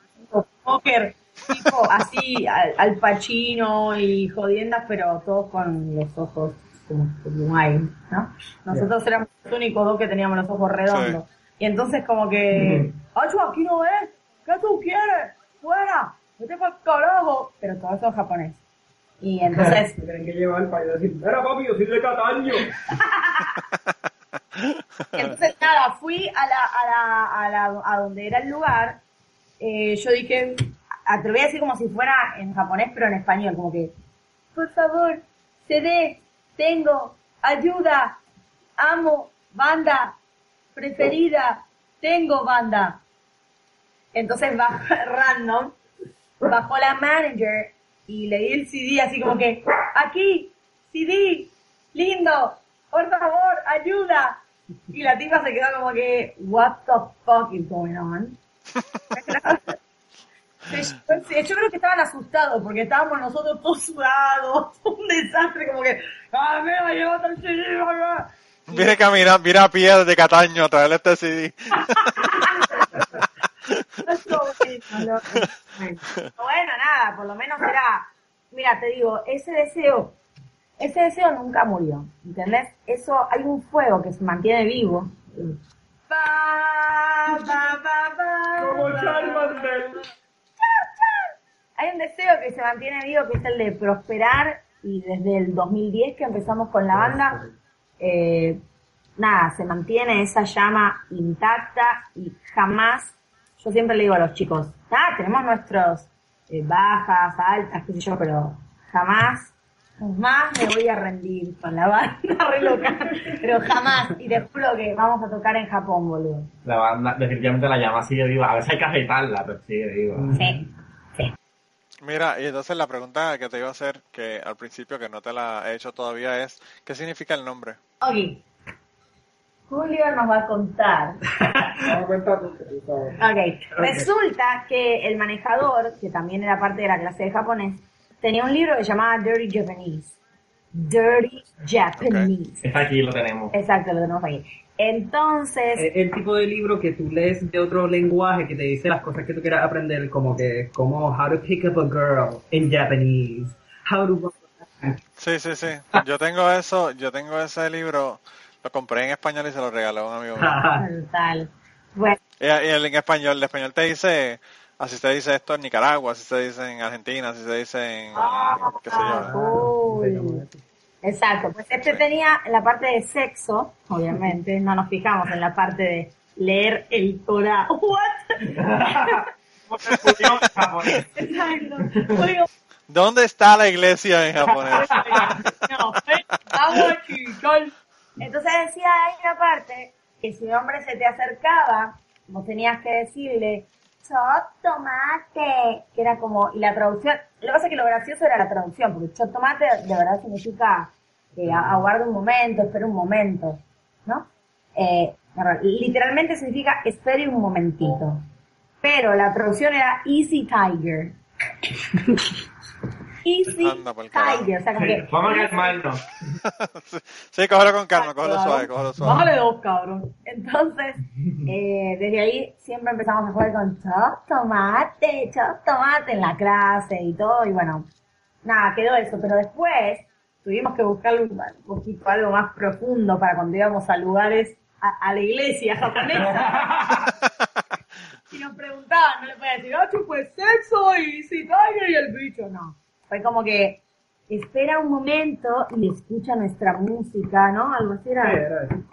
póker, tipo así, al, al Pacino y jodiendas, pero todos con los ojos como, como hay, ¿no? Nosotros éramos los únicos dos que teníamos los ojos redondos. Y entonces como que, ¡Acho, aquí no ves! ¿Qué tú quieres? ¡Fuera! ¡Vete para el carajo! Pero todo eso en japonés. Y entonces, tienen que llevar para yo decir, mira papi, yo soy de Cataño. Entonces, nada, fui a la, a la, a la, a donde era el lugar, eh, yo dije, atreví a decir como si fuera en japonés, pero en español, como que, por favor, CD, tengo, ayuda, amo, banda, preferida, tengo banda. Entonces bajó random, bajó la manager y le di el CD así como que, aquí, CD, lindo, por favor, ayuda. Y la tipa se quedó como que, what the fuck is going on? Yo creo que estaban asustados porque estábamos nosotros todos sudados, un desastre, como que, ah, mira, llévate el CD, acá". Viene a caminar, mira a pie desde Cataño a traerle este CD. Bueno, nada, por lo menos era, mira, te digo, ese deseo, ese deseo nunca murió, ¿entendés? Eso, hay un fuego que se mantiene vivo. Como. Charmander. Hay un deseo que se mantiene vivo que es el de prosperar y desde el 2010 que empezamos con la banda, eh, nada, se mantiene esa llama intacta y jamás, yo siempre le digo a los chicos, ah, tenemos nuestros eh, bajas, altas, qué sé yo, pero jamás, jamás me voy a rendir con la banda, re loca, pero jamás, y te juro que vamos a tocar en Japón, boludo. La banda, definitivamente la llama sigue viva. A veces hay que afeitarla, pero sigue viva. Sí. Mira, y entonces la pregunta que te iba a hacer, que al principio que no te la he hecho todavía es, ¿qué significa el nombre? Ok. Julio nos va a contar. Ok, resulta que el manejador, que también era parte de la clase de japonés, tenía un libro que se llamaba Dirty Japanese. Dirty Japanese. Está aquí, lo tenemos. Exacto, lo tenemos aquí. Entonces, Es el tipo de libro que tú lees de otro lenguaje que te dice las cosas que tú quieras aprender, como que, como how to pick up a girl in Japanese, how to... Sí, sí, sí. Yo tengo eso, yo tengo ese libro, lo compré en español y se lo regaló a un amigo mío. tal. Bueno, Y, y el en español, el español te dice, así se dice esto en Nicaragua, así se dice en Argentina, así se dice en, qué sé yo. uy. Exacto, pues este tenía la parte de sexo, obviamente, no nos fijamos en la parte de leer el Torah. ¿What? Exacto. ¿Dónde está la iglesia en japonés? no, vamos chicos. Entonces decía ahí una parte que si un hombre se te acercaba, vos tenías que decirle, chot tomate, que era como, y la traducción, lo que pasa es que lo gracioso era la traducción, porque chot tomate de verdad significa eh, aguarda un momento, espera un momento, ¿no? Eh, literalmente significa espere un momentito, pero la traducción era easy tiger. easy tiger, o sea, como que... Vamos a calmarnos. Sí, cógelo con calma, cógelo suave, cógelo suave. Bájale dos, cabrón. Entonces, eh, desde ahí siempre empezamos a jugar con chop tomate, chop tomate en la clase y todo. Y bueno, nada, quedó eso. Pero después tuvimos que buscar un, poquito algo más profundo para cuando íbamos a lugares, a, a la iglesia japonesa. y nos preguntaban, no le podía decir, ah, pues sexo y si tiger y el bicho. No. Fue como que espera un momento y escucha nuestra música, ¿no? Algo así era. Sí, era eso.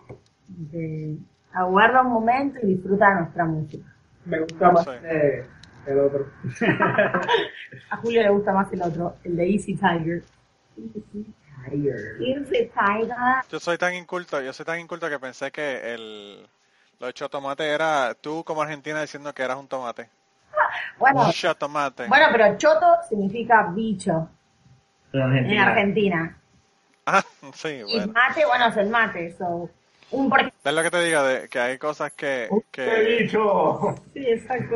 de- aguarda un momento y disfruta de nuestra música. Me gusta más eh, el otro. A Julio le gusta más el otro, el de Easy Tiger. Easy Tiger. Easy Tiger. Yo soy tan inculto, yo soy tan inculto que pensé que el lo hecho tomate era tú como argentina diciendo que eras un tomate. Bueno, bueno, pero choto significa bicho En en Argentina. Argentina. Ah, sí, Y bueno. mate, bueno, es el mate. So, un por Es lo que te digo, de, que hay cosas que, ¡Qué que, bicho! Sí, exacto.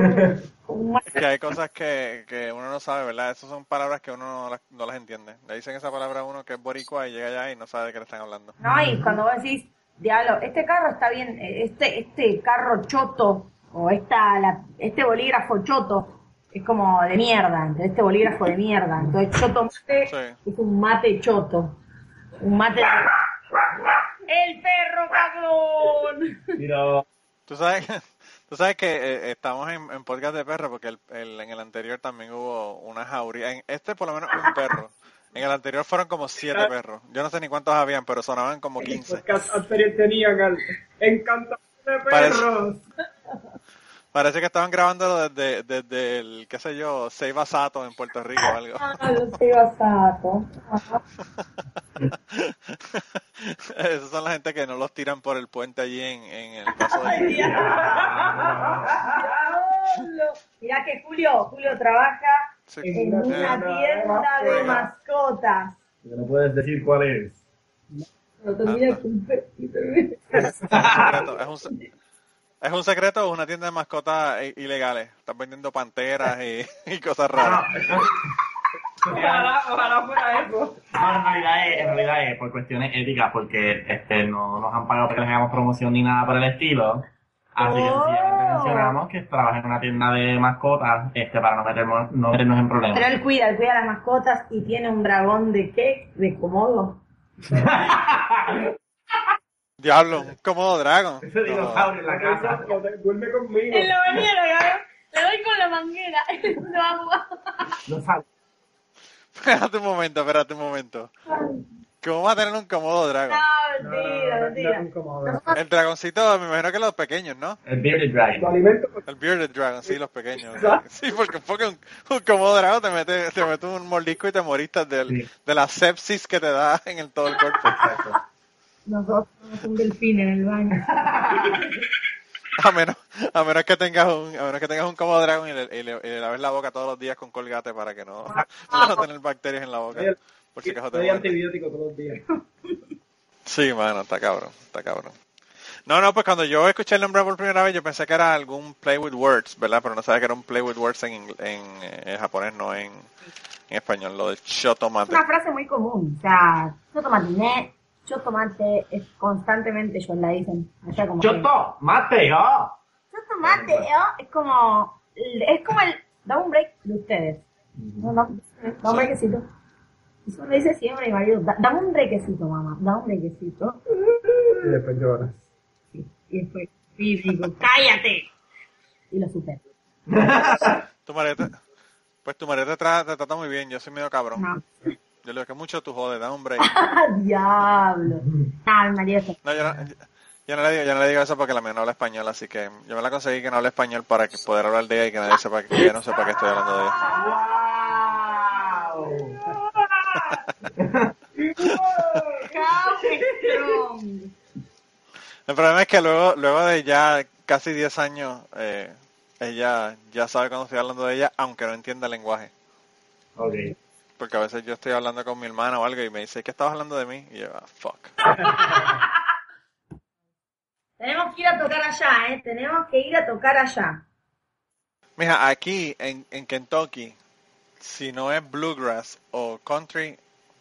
Que hay cosas que, que uno no sabe, ¿verdad? Esas son palabras que uno no las, no las entiende. Le dicen esa palabra a uno que es boricua y llega allá y no sabe de qué le están hablando. No, y cuando vos decís, diablo, este carro está bien, este, este carro choto, o esta, la, este bolígrafo choto, es como de mierda, entonces este bolígrafo de mierda. Entonces choto mate Sí. es un mate choto. Un mate... ¡El perro cabrón! Pero Tú sabes, tú sabes que eh, estamos en, en podcast de perro porque el, el- en el anterior también hubo una jauría. En este por lo menos un perro. En el anterior fueron como siete perros. Yo no sé ni cuántos habían, pero sonaban como El 15. podcast anterior tenían al encantador de perros. Parece que estaban grabándolo desde, desde el, qué sé yo, Seiba Sato en Puerto Rico o algo. Ah, lo sé, Basato. Esas son la gente que no los tiran por el puente allí en, en el paso de... Mirá que Julio, Julio trabaja Sí. en una tienda de mascotas. No puedes decir cuál es. No termina- Es un secreto, es un, es un secreto o una tienda de mascotas i- ilegales. Están vendiendo panteras y, y cosas raras. Ojalá, ojalá fuera eso. No, en realidad es, en realidad es por cuestiones éticas, porque este no nos han pagado para que les hagamos promoción ni nada por el estilo. Así que Oh. sencillamente mencionamos que trabaja en una tienda de mascotas este, para no meternos, no meternos en Pero problemas. él cuida, él cuida las mascotas y tiene un dragón de qué? De comodo. Diablo, un cómodo dragón. Ese dinosaurio en la casa. Duerme conmigo. En la bañera. Le doy con la manguera. Lo hago. No sabe. Espérate un momento, espérate un momento. ¿Cómo va a tener un cómodo dragón? No, mentira, mentira. El dragoncito, me imagino que los pequeños, ¿no? El Bearded Dragon. El bearded dragon, sí, los pequeños. Sí, porque, porque un, un cómodo dragón te mete, te mete un mordisco y te moriste del, Sí. de la sepsis que te da en el, todo el cuerpo. Exacto. Nosotros tenemos un delfín en el baño. A menos, a menos que tengas un, a menos que tengas un cómodo dragón y le, y le- y le laves la boca todos los días con colgate para que no, para no tener bacterias en la boca. Por si acaso te antibiótico todos los días. Sí, mano, está cabrón, está cabrón. No, no, pues cuando yo escuché el nombre por primera vez, yo pensé que era algún play with words, ¿verdad? Pero no sabía que era un play with words en, en, eh, japonés, no en, en español, lo de Es shotomate. una frase muy común. O sea, yo yo tomate, es constantemente ellos la dicen. Allá como que- ¡Choto! ¡Mate! ¡Oh! Yo tomate, ¿no? Es como, es como el, da un break de ustedes. No, no, da un breakcito. Eso lo dice siempre mi marido. Da, dame un brequecito, mamá. Da un brequecito. Y después lloras. Y después, y digo, cállate. Y lo supero. Tu marido te- pues tu marido te, tra- te trata muy bien, yo soy medio cabrón. No. Yo le digo que mucho tú jodes, da un break. ¡Ah, diablo! Ah, marido es- No, yo no, yo no le digo, yo no le digo eso porque la mía no habla español, así que yo me la conseguí que no habla español para que poder hablar de ella y que nadie sepa que ella no sepa que estoy hablando de ella. Cabrón. El problema es que luego, luego de ya casi 10 años, eh, ella ya sabe cuando estoy hablando de ella, aunque no entienda el lenguaje. Ok. Porque a veces yo estoy hablando con mi hermana o algo y me dice, ¿qué estabas hablando de mí? Y yo, ah, fuck. Tenemos que ir a tocar allá, ¿eh? Tenemos que ir a tocar allá. Mija, aquí en, en Kentucky, si no es bluegrass o country,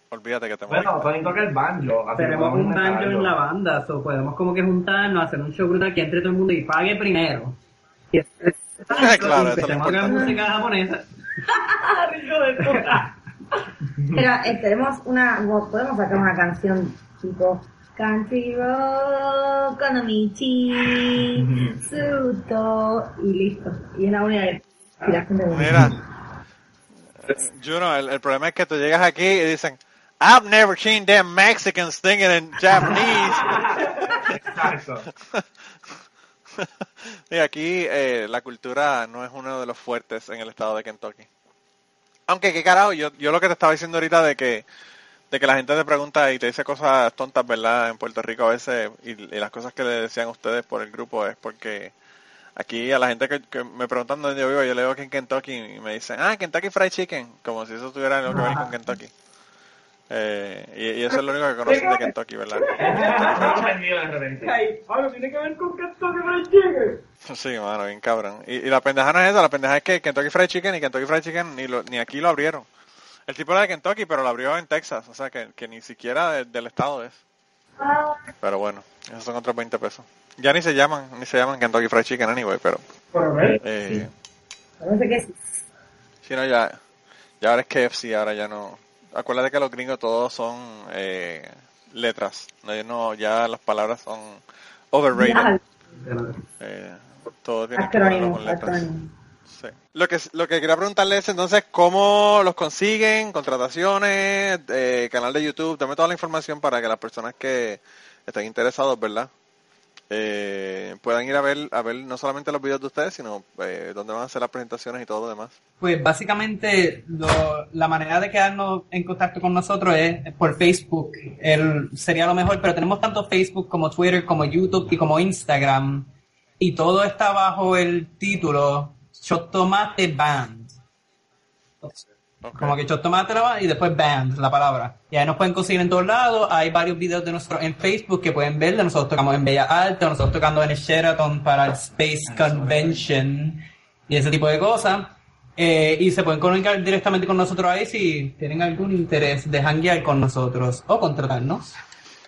olvídate que te mueres. Bueno, Tony toca el banjo. así que Tenemos un banjo en la banda, so podemos como que juntarnos, hacer un show brutal aquí entre todo el mundo y pague primero. Y es- es- Claro, eso es lo empecemos a tocar importante. Pero eh, tenemos una, podemos sacar una canción tipo Country Road, Konomichi, Suto, y listo. Y es la única que y la gente Mira, Juno, el, el problema es que tú llegas aquí y dicen, I've never seen them Mexicans singing in Japanese. Exacto. y aquí eh, la cultura no es uno de los fuertes en el estado de Kentucky. Aunque, qué carajo, yo, yo lo que te estaba diciendo ahorita de que de que la gente te pregunta y te dice cosas tontas, ¿verdad? En Puerto Rico a veces, y, y las cosas que le decían ustedes por el grupo es porque aquí a la gente que, que me preguntan dónde yo vivo, yo le digo que en Kentucky y me dicen, ah, Kentucky Fried Chicken, como si eso tuviera algo que ver con Kentucky. Eh, y, y eso es lo único que conocen de Kentucky, ¿verdad? Pablo, tiene que ver con Kentucky Fried Chicken. Sí, mano, bien cabrón. Y, y la pendeja no es esa, la pendeja es que Kentucky Fried Chicken y Kentucky Fried Chicken ni, lo- ni aquí lo abrieron. El tipo era de Kentucky, pero lo abrió en Texas, o sea que, que ni siquiera de- del estado es. Pero bueno, esos son otros 20 pesos. Ya ni se llaman, ni se llaman Kentucky Fried Chicken anyway, pero... Eh, No sé qué es. sí, no, ya, ya ahora es KFC, ahora ya no... Acuérdate que los gringos todos son eh, letras, no, ya no, ya las palabras son overrated. Eh, todo tiene que Acrónimo, con letras. acrónimo. Sí. Lo que lo que quería preguntarle es entonces cómo los consiguen, contrataciones, eh, canal de YouTube, dame toda la información para que las personas que estén interesados, ¿verdad? Eh, puedan ir a ver, a ver no solamente los videos de ustedes, sino eh, dónde van a hacer las presentaciones y todo lo demás. Pues básicamente lo- la manera de quedarnos en contacto con nosotros es por Facebook. El, sería lo mejor, pero tenemos tanto Facebook como Twitter, como YouTube y como Instagram. Y todo está bajo el título Chotomate Band. Como que band y después Band, la palabra. Y ahí nos pueden conseguir en todos lados. Hay varios videos de nosotros en Facebook que pueden ver. De nosotros tocamos en Bella Alta, nosotros tocando en el Sheraton para el Space Convention y ese tipo de cosas. Eh, y se pueden comunicar directamente con nosotros ahí si tienen algún interés de hanguear con nosotros o contratarnos.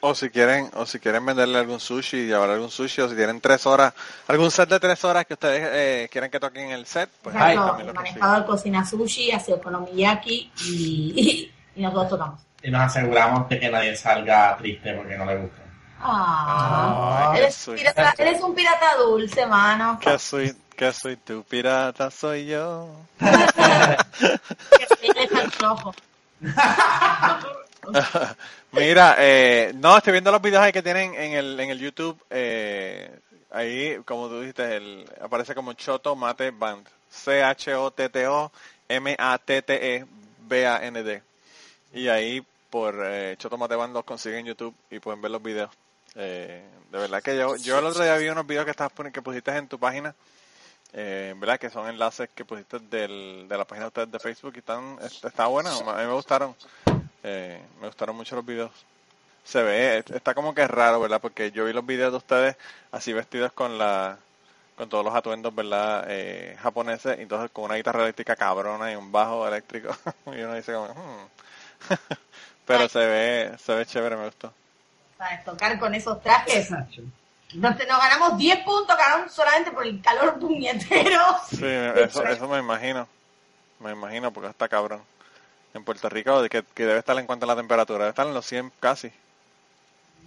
O si quieren, o si quieren venderle algún sushi, llevar algún sushi, o si tienen tres horas, algún set de tres horas que ustedes eh, quieran que toquen el set, pues ahí también el lo manejador cocina sushi, hace okonomiyaki y, y, nosotros tocamos. Y nos aseguramos de que nadie salga triste porque no le gusta. Ah, Ay, eres, pirata- un pirata dulce, mano. Que soy, que soy tu pirata, soy yo. Eres tan flojo. Mira, eh, no, estoy viendo los videos ahí que tienen en el, en el YouTube. Eh, ahí, como tú dijiste, el, aparece como Choto Mate Band. C-H-O-T-T-O-M-A-T-T-E-B-A-N-D. Y ahí por eh, Choto Mate Band los consiguen en YouTube y pueden ver los videos. Eh, de verdad que yo, yo el otro día vi unos videos que poni- que pusiste en tu página. Eh, ¿Verdad? Que son enlaces que pusiste del, de la página de ustedes de Facebook y están, est- está bueno, a mí me gustaron. Eh, me gustaron mucho los videos. Se ve, está como que raro, ¿verdad? Porque yo vi los videos de ustedes así vestidos con la con todos los atuendos, ¿verdad? Eh, japoneses, y entonces con una guitarra eléctrica cabrona y un bajo eléctrico. y uno dice como, "Hmm". Pero se ve, se ve chévere, me gustó. Para tocar con esos trajes. Nos, nos ganamos 10 puntos uno solamente por el calor puñetero. Sí, eso, eso me imagino. Me imagino porque está cabrón. En Puerto Rico, que, que debe estar en cuanto a la temperatura, debe estar en los 100 casi.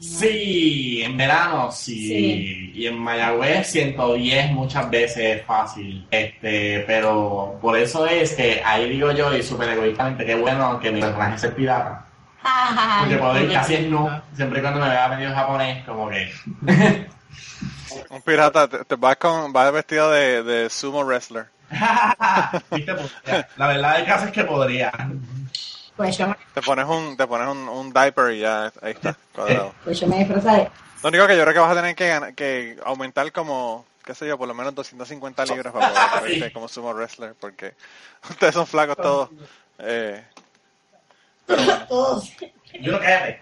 Sí, en verano sí. Sí. Y en Mayagüez 110 muchas veces es fácil. Este, pero por eso es que ahí digo yo, y súper egoístamente, qué bueno que mi personaje es el pirata. Porque puedo ir casi en nu, siempre y cuando me vea medio japonés, como que. Un pirata, te, te vas con, vas vestido de, de sumo wrestler. Pues, La verdad del caso es que podría. Pues yo, me- Te pones un, te pones un, un diaper y ya, ahí está, cuadrado. pues yo me disfrazé. Lo único que yo creo que vas a tener que, que aumentar como, qué sé yo, por lo menos 250 libras para poder verte como sumo wrestler, porque ustedes son flacos todos. Eh, Todos. Yo no cállate.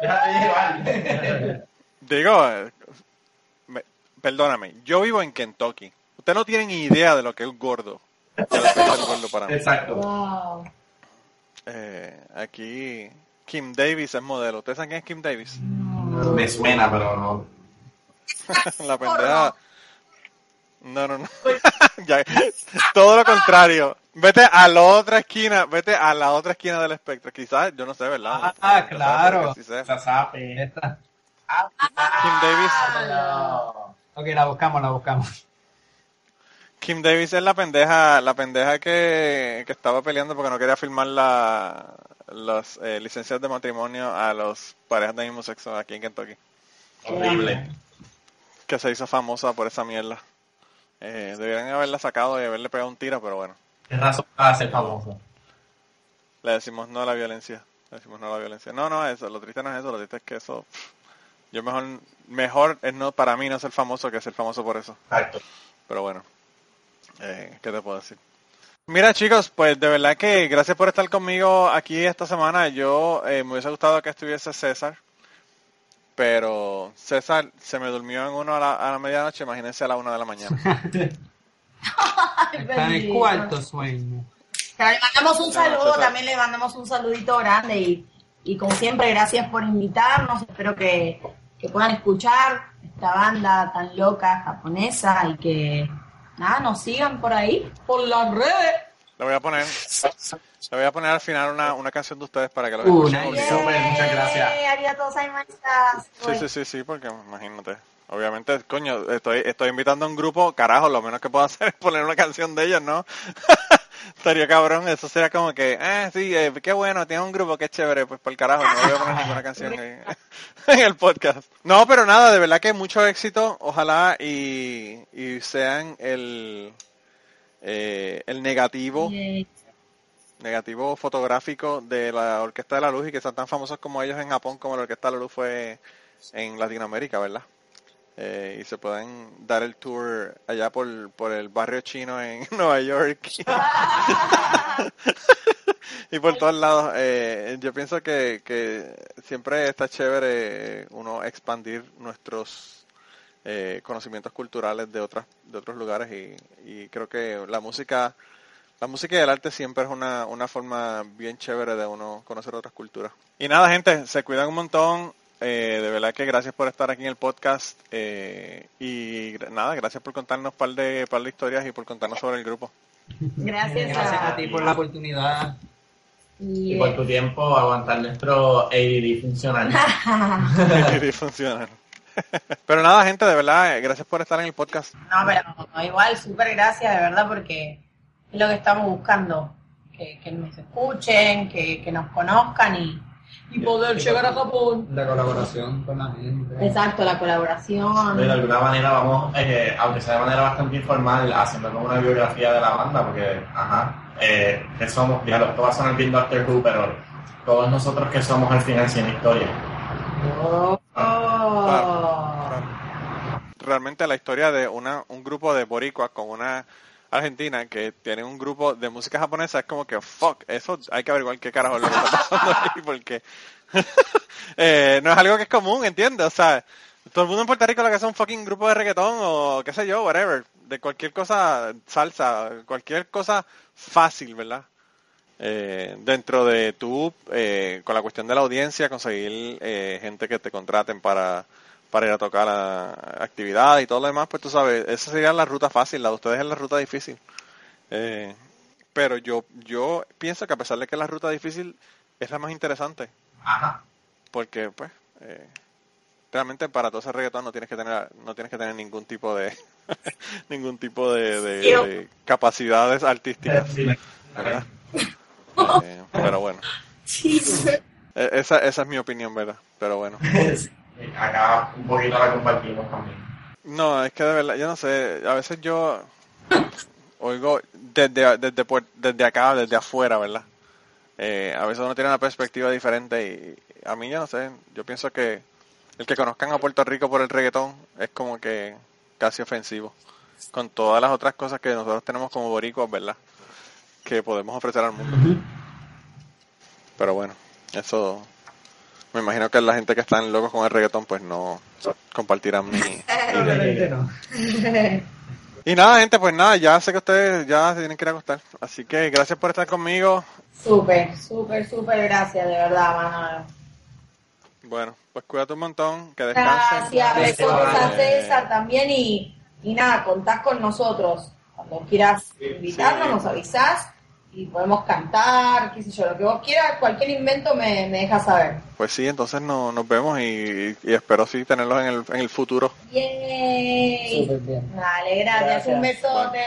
Déjate llevar. digo, eh, me- perdóname, yo vivo en Kentucky. Ustedes no tienen ni idea de lo que es un gordo. De lo que es el gordo para mí. Exacto. Wow. Eh, aquí, Kim Davis es modelo. ¿Ustedes saben quién es Kim Davis? Me suena, pero no. La pendeja. No, no, no. Ya, todo lo contrario. Vete a la otra esquina, vete a la otra esquina del espectro. Quizás, yo no sé, ¿verdad? Ah, claro. Sí sape. Esta. Kim Davis. No. Ok, la buscamos, la buscamos. Kim Davis es la pendeja, la pendeja que, que estaba peleando porque no quería firmar la, las eh, licencias de matrimonio a los parejas de mismo sexo aquí en Kentucky. Horrible. Que se hizo famosa por esa mierda. Eh, deberían haberla sacado y haberle pegado un tiro, pero bueno. Es razón para ser famoso. Le decimos no a la violencia. Le decimos no a la violencia. No, no, eso. Lo triste no es eso. Lo triste es que eso. Yo mejor, mejor es no para mí no ser famoso que ser famoso por eso. Exacto. Pero bueno, eh, ¿qué te puedo decir? Mira chicos, pues de verdad que gracias por estar conmigo aquí esta semana. Yo eh, me hubiese gustado que estuviese César, pero César se me durmió en uno a la, a la medianoche, imagínense a la una de la mañana. Está en el cuarto sueño. Pero le mandamos un saludo, César. también le mandamos un saludito grande y, y como siempre, gracias por invitarnos. Espero que, que puedan escuchar esta banda tan loca japonesa y que nada, nos sigan por ahí, por las redes. Le voy a poner, le voy a poner al final una, una canción de ustedes para que lo obligado. Súper, muchas gracias. Sí, sí, sí, sí, porque imagínate. Obviamente, coño, estoy, estoy invitando a un grupo, carajo, lo menos que puedo hacer es poner una canción de ellos, ¿no? Estaría cabrón, eso sería como que, ah, sí, eh, qué bueno, tiene un grupo es chévere, pues por el carajo, no voy a poner ninguna canción en, en el podcast. No, pero nada, de verdad que mucho éxito, ojalá y, y sean el, eh, el negativo, negativo fotográfico de la Orquesta de la Luz y que sean tan famosos como ellos en Japón como la Orquesta de la Luz fue en Latinoamérica, ¿verdad? Eh, y se pueden dar el tour allá por, por el barrio chino en Nueva York y por todos lados. Eh, yo pienso que, que siempre está chévere uno expandir nuestros eh, conocimientos culturales de otras de otros lugares y, y creo que la música la música y el arte siempre es una, una forma bien chévere de uno conocer otras culturas. Y nada, gente, se cuidan un montón. Eh, de verdad que gracias por estar aquí en el podcast. eh, y nada, gracias por contarnos un par de, par de historias y por contarnos sobre el grupo. Gracias, Gracias a, ti por la oportunidad. y, Y por tu tiempo aguantar nuestro ADD funcional. Y funcionan. Pero nada, gente, de verdad, eh, gracias por estar en el podcast. No, pero no, igual, súper gracias, de verdad, porque es lo que estamos buscando. Que, que nos escuchen, que, que nos conozcan y, y poder llegar a Japón. La colaboración con la gente. Exacto, la colaboración. de alguna manera vamos, eh, aunque sea de manera bastante informal, haciendo como una biografía de la banda, porque, ajá, eh, que somos, ya lo, esto va a sonar bien Doctor Who, pero todos nosotros que somos al final sin historia. Oh. Realmente la historia de una, un grupo de boricuas con una argentina que tiene un grupo de música japonesa es como que, fuck, eso hay que averiguar qué carajo lo que está pasando ahí, porque eh, no es algo que es común, ¿entiendes? O sea, todo el mundo en Puerto Rico lo que hace un fucking grupo de reggaetón o qué sé yo, whatever, de cualquier cosa, salsa, cualquier cosa fácil, ¿verdad? Eh, dentro de tú, eh, con la cuestión de la audiencia, conseguir eh, gente que te contraten para, para ir a tocar a, actividades y todo lo demás, pues tú sabes, esa sería la ruta fácil, la de ustedes es la ruta difícil. Eh, pero yo, yo pienso que a pesar de que la ruta difícil es la más interesante, Ajá. porque pues eh, realmente para todo ese reggaetón no tienes que tener no tienes que tener ningún tipo de ningún tipo de, de- de capacidades artísticas ¿verdad? Eh, pero bueno Eh, esa, esa es mi opinión verdad pero bueno Acá un poquito la compartimos también. no es que de verdad yo no sé a veces yo oigo desde desde puer- desde acá desde afuera verdad Eh, a veces uno tiene una perspectiva diferente y a mí yo no sé yo pienso que el que conozcan a Puerto Rico por el reggaetón es como que casi ofensivo con todas las otras cosas que nosotros tenemos como boricuas verdad que podemos ofrecer al mundo. Pero bueno eso me imagino que la gente que está en locos con el reggaetón pues no compartirán mi y nada, gente, pues nada, ya sé que ustedes ya se tienen que ir a acostar. Así que gracias por estar conmigo. Súper, súper, súper gracias, de verdad, Manuel. Bueno, pues cuídate un montón, que descansen. Gracias, a César también y, y nada, contás con nosotros. Cuando quieras invitarnos, Sí. nos avisás y podemos cantar, qué sé yo, lo que vos quieras, cualquier invento me, me dejas saber. Pues sí, entonces no, nos vemos y, y espero sí tenerlos en el, en el futuro. Yay. Súper bien. Dale, gracias, Gracias. un besote.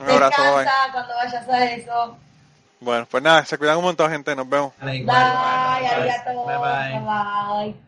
Un abrazo, bye. Descansa cuando vayas a eso. Bueno, pues nada, se cuidan un montón, gente, nos vemos. Bye, igual. arigato. Bye, bye. bye.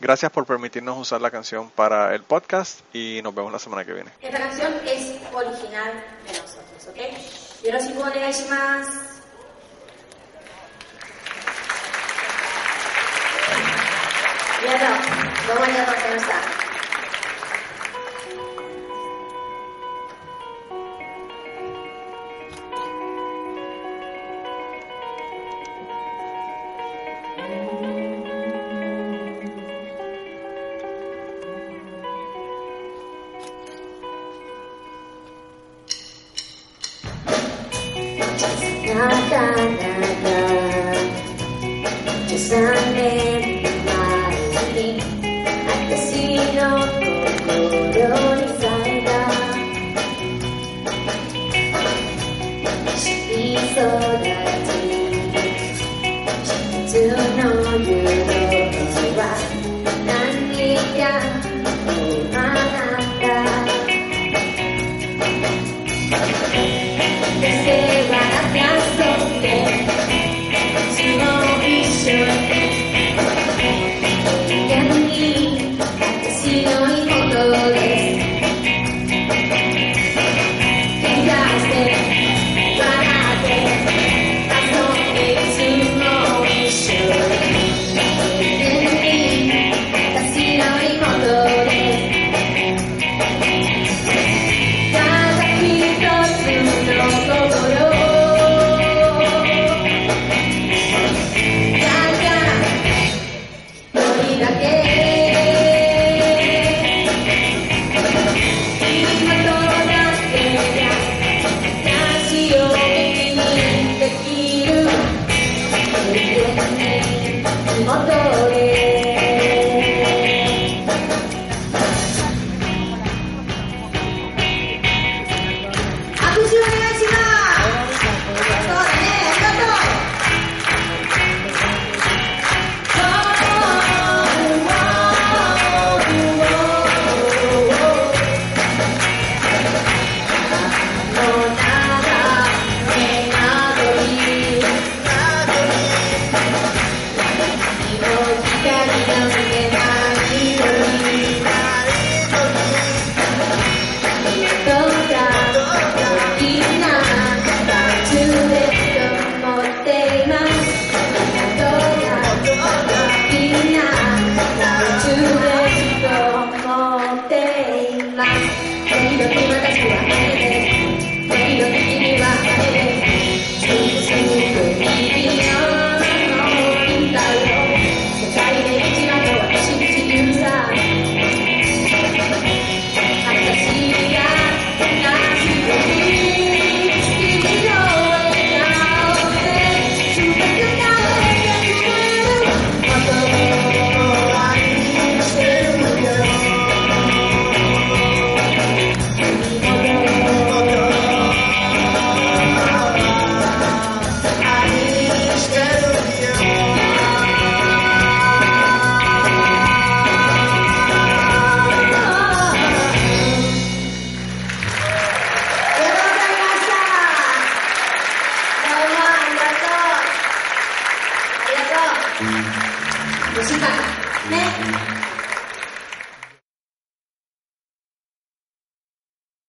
Gracias por permitirnos usar la canción para el podcast y nos vemos la semana que viene. Esta canción es original de nosotros, ¿ok? Arigatou. Domo arigatou gozaimashita. Thank